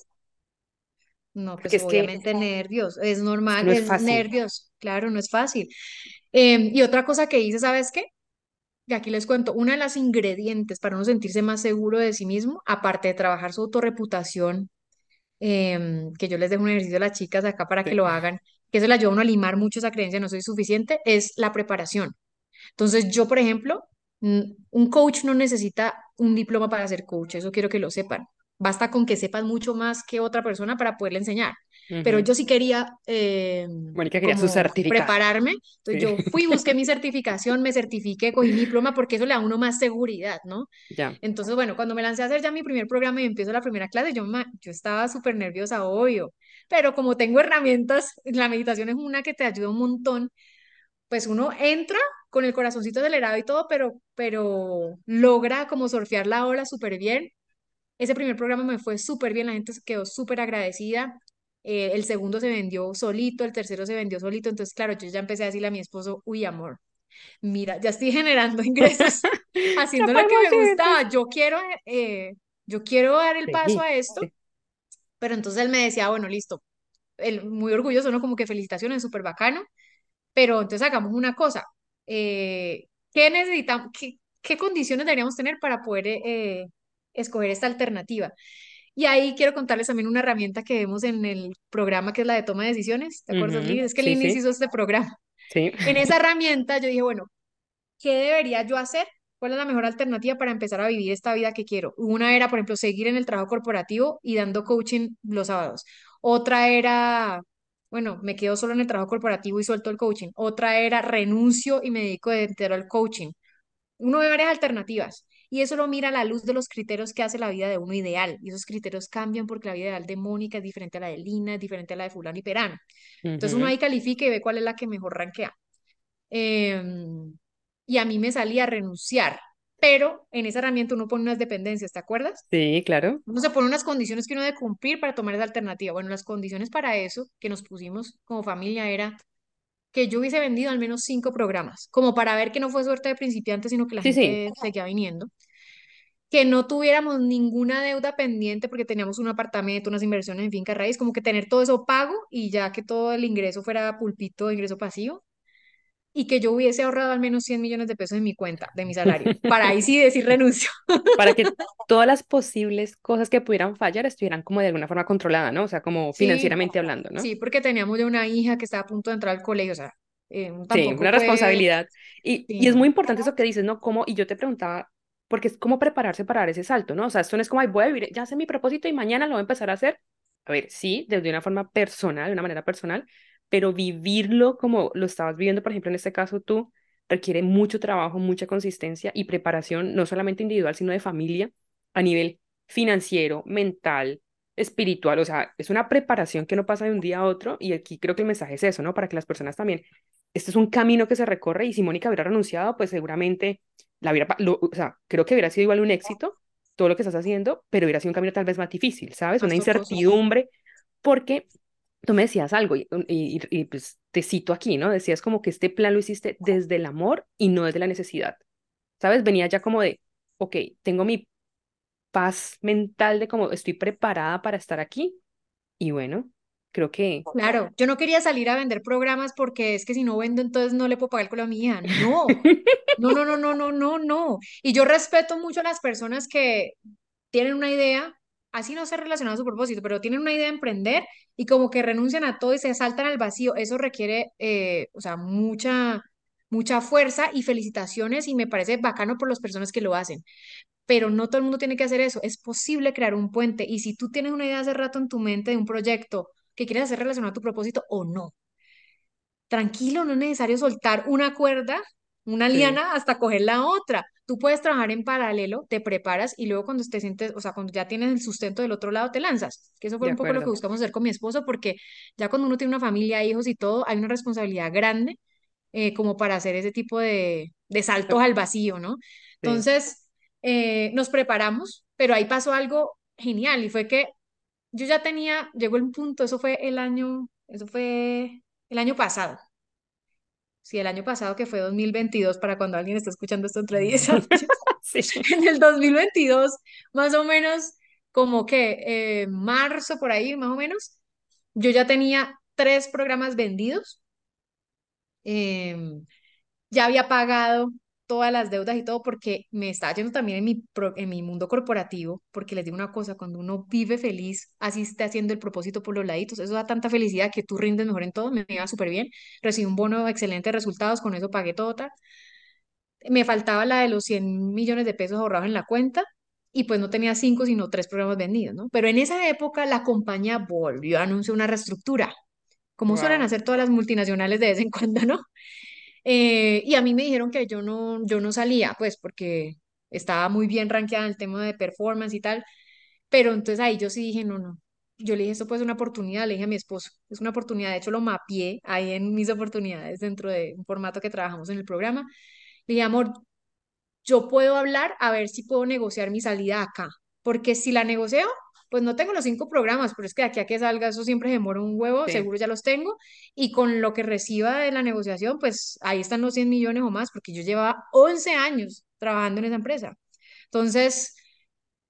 No, Porque pues es que, obviamente nervios, es que normal, no es nervios, claro, no es fácil. Em, y otra cosa que hice, ¿sabes qué? Y aquí les cuento, una de las ingredientes para uno sentirse más seguro de sí mismo, aparte de trabajar su autorreputación, em, que yo les dejo un ejercicio a las chicas acá para que lo hagan, que eso le ayuda a uno a limar mucho esa creencia, no soy suficiente, es la preparación. Entonces, yo, por ejemplo, un coach no necesita un diploma para ser coach, eso quiero que lo sepan. Basta con que sepan mucho más que otra persona para poderle enseñar. Pero yo sí quería eh, Mónica quería su prepararme. Entonces, Sí. yo fui, busqué mi certificación, me certifiqué, cogí mi diploma porque eso le da a uno más seguridad, ¿no? Ya. Entonces, bueno, cuando me lancé a hacer ya mi primer programa y empiezo la primera clase, yo, yo estaba súper nerviosa, obvio. Pero como tengo herramientas, la meditación es una que te ayuda un montón pues uno entra con el corazoncito acelerado y todo, pero, pero logra como surfear la ola súper bien. Ese primer programa me fue súper bien, la gente se quedó súper agradecida. Eh, el segundo se vendió solito, el tercero se vendió solito. Entonces, claro, yo ya empecé a decirle a mi esposo, uy, amor, mira, ya estoy generando ingresos haciendo lo que me gustaba. Yo quiero, eh, yo quiero dar el paso a esto. Pero entonces él me decía, bueno, listo. Él muy orgulloso, ¿no? Como que felicitaciones, súper bacano Pero entonces hagamos una cosa. eh, ¿qué necesitamos, qué, qué condiciones deberíamos tener para poder eh, escoger esta alternativa? Y ahí quiero contarles también una herramienta que vemos en el programa que es la de toma de decisiones. ¿Te acuerdas, Ujú, Liz? Es que Sí, Liz sí, hizo este programa. sí. En esa herramienta yo dije, bueno, ¿qué debería yo hacer? ¿Cuál es la mejor alternativa para empezar a vivir esta vida que quiero? Una era, por ejemplo, seguir en el trabajo corporativo y dando coaching los sábados. Otra era, bueno, me quedo solo en el trabajo corporativo y suelto el coaching. Otra era, renuncio y me dedico de entero al coaching. Uno ve varias alternativas y eso lo mira a la luz de los criterios que hace la vida de uno ideal. Y esos criterios cambian porque la vida ideal de Mónica es diferente a la de Lina, es diferente a la de fulano y perano. Entonces uno Ujú, ahí califica y ve cuál es la que mejor rankea. Em, y a mí me salía a renunciar, pero en esa herramienta uno pone unas dependencias, ¿te acuerdas? Sí, claro. Uno se pone unas condiciones que uno debe cumplir para tomar esa alternativa. Bueno, las condiciones para eso que nos pusimos como familia era que yo hubiese vendido al menos cinco programas, como para ver que no fue suerte de principiante, sino que la Sí, sí. gente seguía viniendo. Que no tuviéramos ninguna deuda pendiente porque teníamos un apartamento, unas inversiones en finca raíz, como que tener todo eso pago y ya que todo el ingreso fuera pulpito, ingreso pasivo y que yo hubiese ahorrado al menos 100 millones de pesos en mi cuenta, de mi salario, para ahí sí decir renuncio. Para que todas las posibles cosas que pudieran fallar estuvieran como de alguna forma controladas, ¿no? O sea, como Sí, financieramente hablando, ¿no? sí, porque teníamos ya una hija que estaba a punto de entrar al colegio, o sea, eh, Sí, una responsabilidad. Y, sí, y es no. muy importante eso que dices, ¿no? Como, y yo te preguntaba, porque es como prepararse para dar ese salto, ¿no? O sea, esto no es como, ay, voy a vivir, ya sé mi propósito y mañana lo voy a empezar a hacer. A ver, sí, desde una forma personal, de una manera personal, pero vivirlo como lo estabas viviendo, por ejemplo, en este caso tú, requiere mucho trabajo, mucha consistencia y preparación, no solamente individual, sino de familia, a nivel financiero, mental, espiritual. O sea, es una preparación que no pasa de un día a otro y aquí creo que el mensaje es eso, ¿no? Para que las personas también este es un camino que se recorre y si Mónica hubiera renunciado, pues seguramente la hubiera, lo- o sea, creo que hubiera sido igual un éxito todo lo que estás haciendo, pero hubiera sido un camino tal vez más difícil, ¿sabes? Una incertidumbre, porque tú me decías algo y, y, y, pues te cito aquí, ¿no? Decías como que este plan lo hiciste desde el amor y no desde la necesidad, ¿sabes? Venía ya como de, ok, tengo mi paz mental de como estoy preparada para estar aquí y bueno, creo que... Claro, yo no quería salir a vender programas porque es que si no vendo, entonces no le puedo pagar el colegio a mi hija. No, no, no, no, no, no, no, no. Y yo respeto mucho a las personas que tienen una idea, así no sea relacionada a su propósito, pero tienen una idea de emprender y como que renuncian a todo y se saltan al vacío. Eso requiere, eh, o sea, mucha, mucha fuerza y felicitaciones y me parece bacano por las personas que lo hacen. Pero no todo el mundo tiene que hacer eso. Es posible crear un puente y si tú tienes una idea hace rato en tu mente de un proyecto que quieres hacer relacionado a tu propósito o no Tranquilo, no es necesario soltar una cuerda, una Sí, liana, hasta coger la otra. Tú puedes trabajar en paralelo, te preparas y luego cuando te sientes, o sea, cuando ya tienes el sustento del otro lado, te lanzas. Que eso fue de un poco lo que buscamos hacer con mi esposo, porque ya cuando uno tiene una familia, hijos y todo, hay una responsabilidad grande eh, como para hacer ese tipo de, de saltos al vacío, ¿no? Entonces, eh, nos preparamos, pero ahí pasó algo genial y fue que yo ya tenía, llegó el punto, eso fue el año, eso fue el año pasado Sí, el año pasado que fue 2022, para cuando alguien está escuchando esto entre 10 años, Sí. en el 2022, más o menos, como que eh, marzo por ahí, más o menos, yo ya tenía tres programas vendidos, em, ya había pagado todas las deudas y todo porque me estaba yendo también en mi, en mi mundo corporativo, porque les digo una cosa, cuando uno vive feliz, así está haciendo el propósito por los laditos, eso da tanta felicidad que tú rindes mejor en todo, me iba súper bien, recibí un bono de excelentes resultados, con eso pagué todo, tal. me faltaba la de los 100 millones de pesos ahorrados en la cuenta y pues no tenía cinco, sino tres programas vendidos, ¿no? Pero en esa época la compañía volvió a anunciar una reestructura, como suelen Wow. hacer todas las multinacionales de vez en cuando, ¿no? Eh, y a mí me dijeron que yo no, yo no salía, pues porque estaba muy bien rankeada en el tema de performance y tal, pero entonces ahí yo sí dije, no, no. Yo le dije, esto puede ser una oportunidad, le dije a mi esposo, es una oportunidad, de hecho lo mapeé ahí en mis oportunidades dentro de un formato que trabajamos en el programa. Le dije, amor, yo puedo hablar a ver si puedo negociar mi salida acá, porque si la negocio, pues no tengo los cinco programas, pero es que de aquí a que salga eso siempre se demora un huevo, Sí. seguro ya los tengo, y con lo que reciba de la negociación, pues ahí están los 100 millones o más, porque yo llevaba 11 años trabajando en esa empresa. Entonces,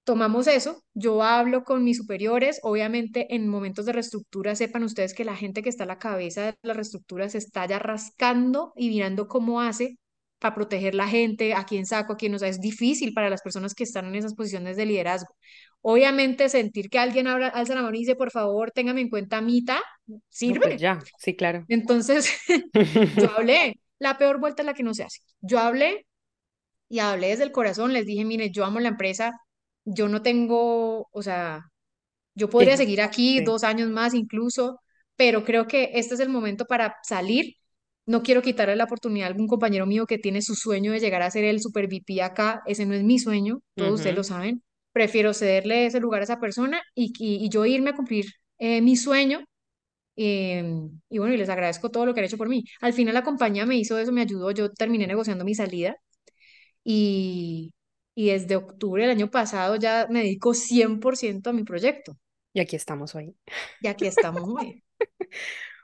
tomamos eso, yo hablo con mis superiores, obviamente en momentos de reestructura, sepan ustedes que la gente que está a la cabeza de la reestructura se está ya rascando y mirando cómo hace para proteger la gente, a quién saco, a quién no, o sea, es difícil para las personas que están en esas posiciones de liderazgo. Obviamente sentir que alguien abra, alza la mano y dice, por favor, téngame en cuenta a mitad, No, pues sirve. ya, sí, claro. Entonces, yo hablé, la peor vuelta es la que no se hace. Yo hablé y hablé desde el corazón, les dije, mire, yo amo la empresa, yo no tengo, o sea, yo podría Sí, seguir aquí sí, dos años más incluso, pero creo que este es el momento para salir. No quiero quitarle la oportunidad a algún compañero mío que tiene su sueño de llegar a ser el super VP acá. Ese no es mi sueño, todos ustedes lo saben. Prefiero cederle ese lugar a esa persona y, y, y yo irme a cumplir eh, mi sueño. eh, y bueno, y les agradezco todo lo que han hecho por mí. Al final la compañía me hizo eso, me ayudó. Yo terminé negociando mi salida y, y desde octubre del año pasado ya me dedico 100% a mi proyecto. Y aquí estamos hoy. Y aquí estamos muy.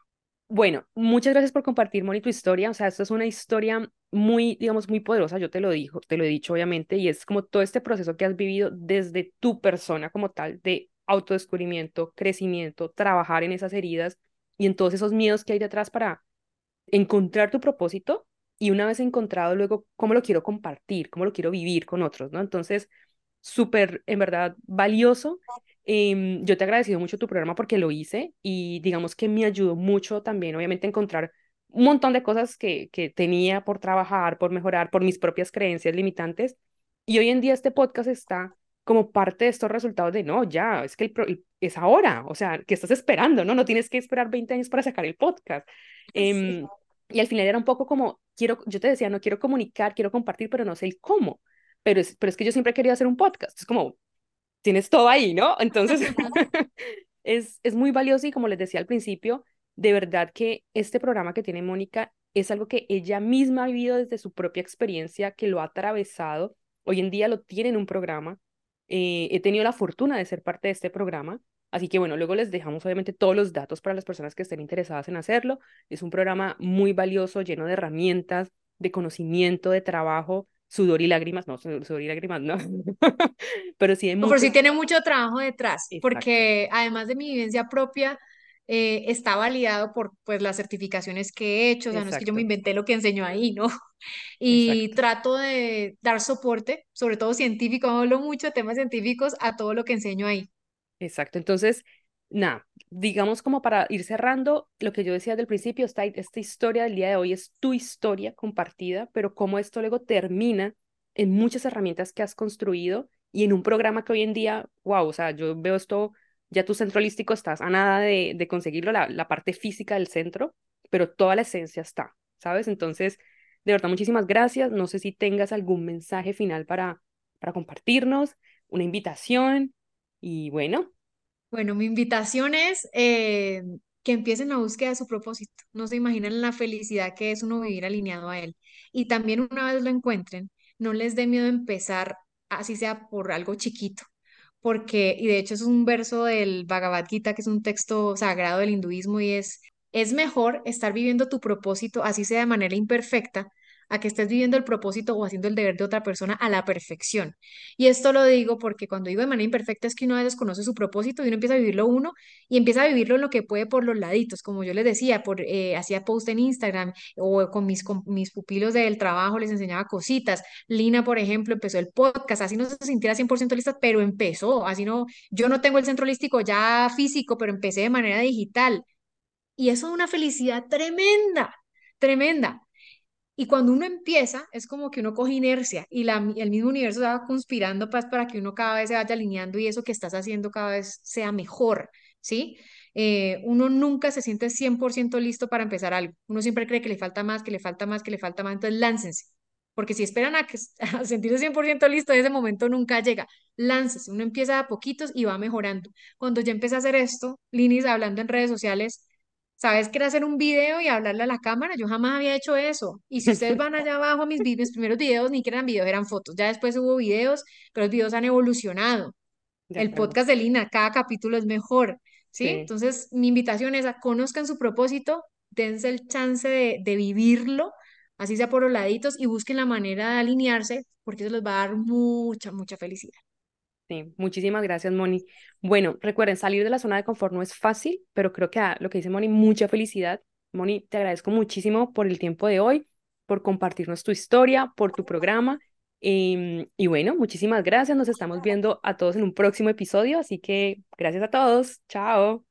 Bueno, muchas gracias por compartir, Moni, tu historia. O sea, esto es una historia muy, digamos, muy poderosa. Yo te lo dijo, te lo he dicho, obviamente, y es como todo este proceso que has vivido desde tu persona como tal, de autodescubrimiento, crecimiento, trabajar en esas heridas y en todos esos miedos que hay detrás para encontrar tu propósito y una vez encontrado, luego, cómo lo quiero compartir, cómo lo quiero vivir con otros, ¿no? Entonces, súper, en verdad, valioso. Em, yo te he agradecido mucho tu programa porque lo hice y digamos que me ayudó mucho también, obviamente, a encontrar un montón de cosas que, que tenía por trabajar, por mejorar, por mis propias creencias limitantes. Y hoy en día este podcast está como parte de estos resultados de, no, ya, es que el pro- el- es ahora, o sea, ¿qué estás esperando? No, no tienes que esperar 20 años para sacar el podcast. Sí. Em, y al final era un poco como, quiero, yo te decía, no quiero comunicar, quiero compartir, pero no sé el cómo. Pero es, pero es que yo siempre querido hacer un podcast. Es como, tienes todo ahí, ¿no? Entonces, es, es muy valioso y como les decía al principio, de verdad que este programa que tiene Mónica es algo que ella misma ha vivido desde su propia experiencia, que lo ha atravesado. Hoy en día lo tiene en un programa. Eh, he tenido la fortuna de ser parte de este programa. Así que bueno, luego les dejamos obviamente todos los datos para las personas que estén interesadas en hacerlo. Es un programa muy valioso, lleno de herramientas, de conocimiento, de trabajo, sudor y lágrimas. No, sudor y lágrimas no. Pero sí de No, Pero mucho. sí tiene mucho trabajo detrás, Exacto, porque además de mi vivencia propia, eh, está validado por pues, las certificaciones que he hecho, o sea, no es que yo me inventé lo que enseño ahí, ¿no? Y exacto, trato de dar soporte, sobre todo científico, hablo mucho de temas científicos, a todo lo que enseño ahí. exacto. Entonces, nada, digamos como para ir cerrando, lo que yo decía del principio, esta, esta historia del día de hoy es tu historia compartida, pero cómo esto luego termina en muchas herramientas que has construido y en un programa que hoy en día, wow, o sea, yo veo esto, ya tu centro holístico estás a nada de, de conseguirlo, la, la parte física del centro, pero toda la esencia está, ¿sabes? Entonces, de verdad, muchísimas gracias. No sé si tengas algún mensaje final para, para compartirnos, una invitación y bueno. Bueno, mi invitación es eh, que empiecen la búsqueda de su propósito. No se imaginan la felicidad que es uno vivir alineado a él. Y también una vez lo encuentren, no les dé miedo empezar, así sea por algo chiquito. Porque, y de hecho es un verso del Bhagavad Gita, que es un texto sagrado del hinduismo, y es, es mejor estar viviendo tu propósito, así sea de manera imperfecta, a que estés viviendo el propósito o haciendo el deber de otra persona a la perfección. Y esto lo digo porque cuando digo de manera imperfecta es que uno a veces conoce su propósito y uno empieza a vivirlo uno y empieza a vivirlo en lo que puede por los laditos, como yo les decía, por eh, hacía post en Instagram o con mis, mis pupilos del trabajo les enseñaba cositas. Lina, por ejemplo, empezó el podcast, así no se sintiera 100% lista, pero empezó, así no, yo no tengo el centro holístico ya físico, pero empecé de manera digital. Y eso es una felicidad tremenda, tremenda. Y cuando uno empieza, es como que uno coge inercia y la, el mismo universo va conspirando pues, para que uno cada vez se vaya alineando y eso que estás haciendo cada vez sea mejor, ¿sí? Eh, uno nunca se siente 100% listo para empezar algo. Uno siempre cree que le falta más, que le falta más, que le falta más. Entonces, láncense. Porque si esperan a, que, a sentirse 100% listo, ese momento nunca llega. Láncese. Uno empieza a poquitos y va mejorando. Cuando ya empecé a hacer esto, Linis, hablando en redes sociales, ¿Sabes qué era hacer un video y hablarle a la cámara? Yo jamás había hecho eso. Y si ustedes van allá abajo a mis, mis primeros videos, ni que eran videos, eran fotos. Ya después hubo videos, pero los videos han evolucionado. El podcast de Lina, cada capítulo es mejor, ¿sí? Sí, Entonces, mi invitación es a conozcan su propósito, dense el chance de, de vivirlo, así sea por los laditos, y busquen la manera de alinearse, porque eso les va a dar mucha, mucha felicidad. Muchísimas gracias, Moni. Bueno, recuerden, salir de la zona de confort no es fácil, pero creo que lo que dice Moni, mucha felicidad. Moni, te agradezco muchísimo por el tiempo de hoy, por compartirnos tu historia, por tu programa. Em, y bueno, muchísimas gracias. Nos estamos viendo a todos en un próximo episodio, así que gracias a todos. Chao.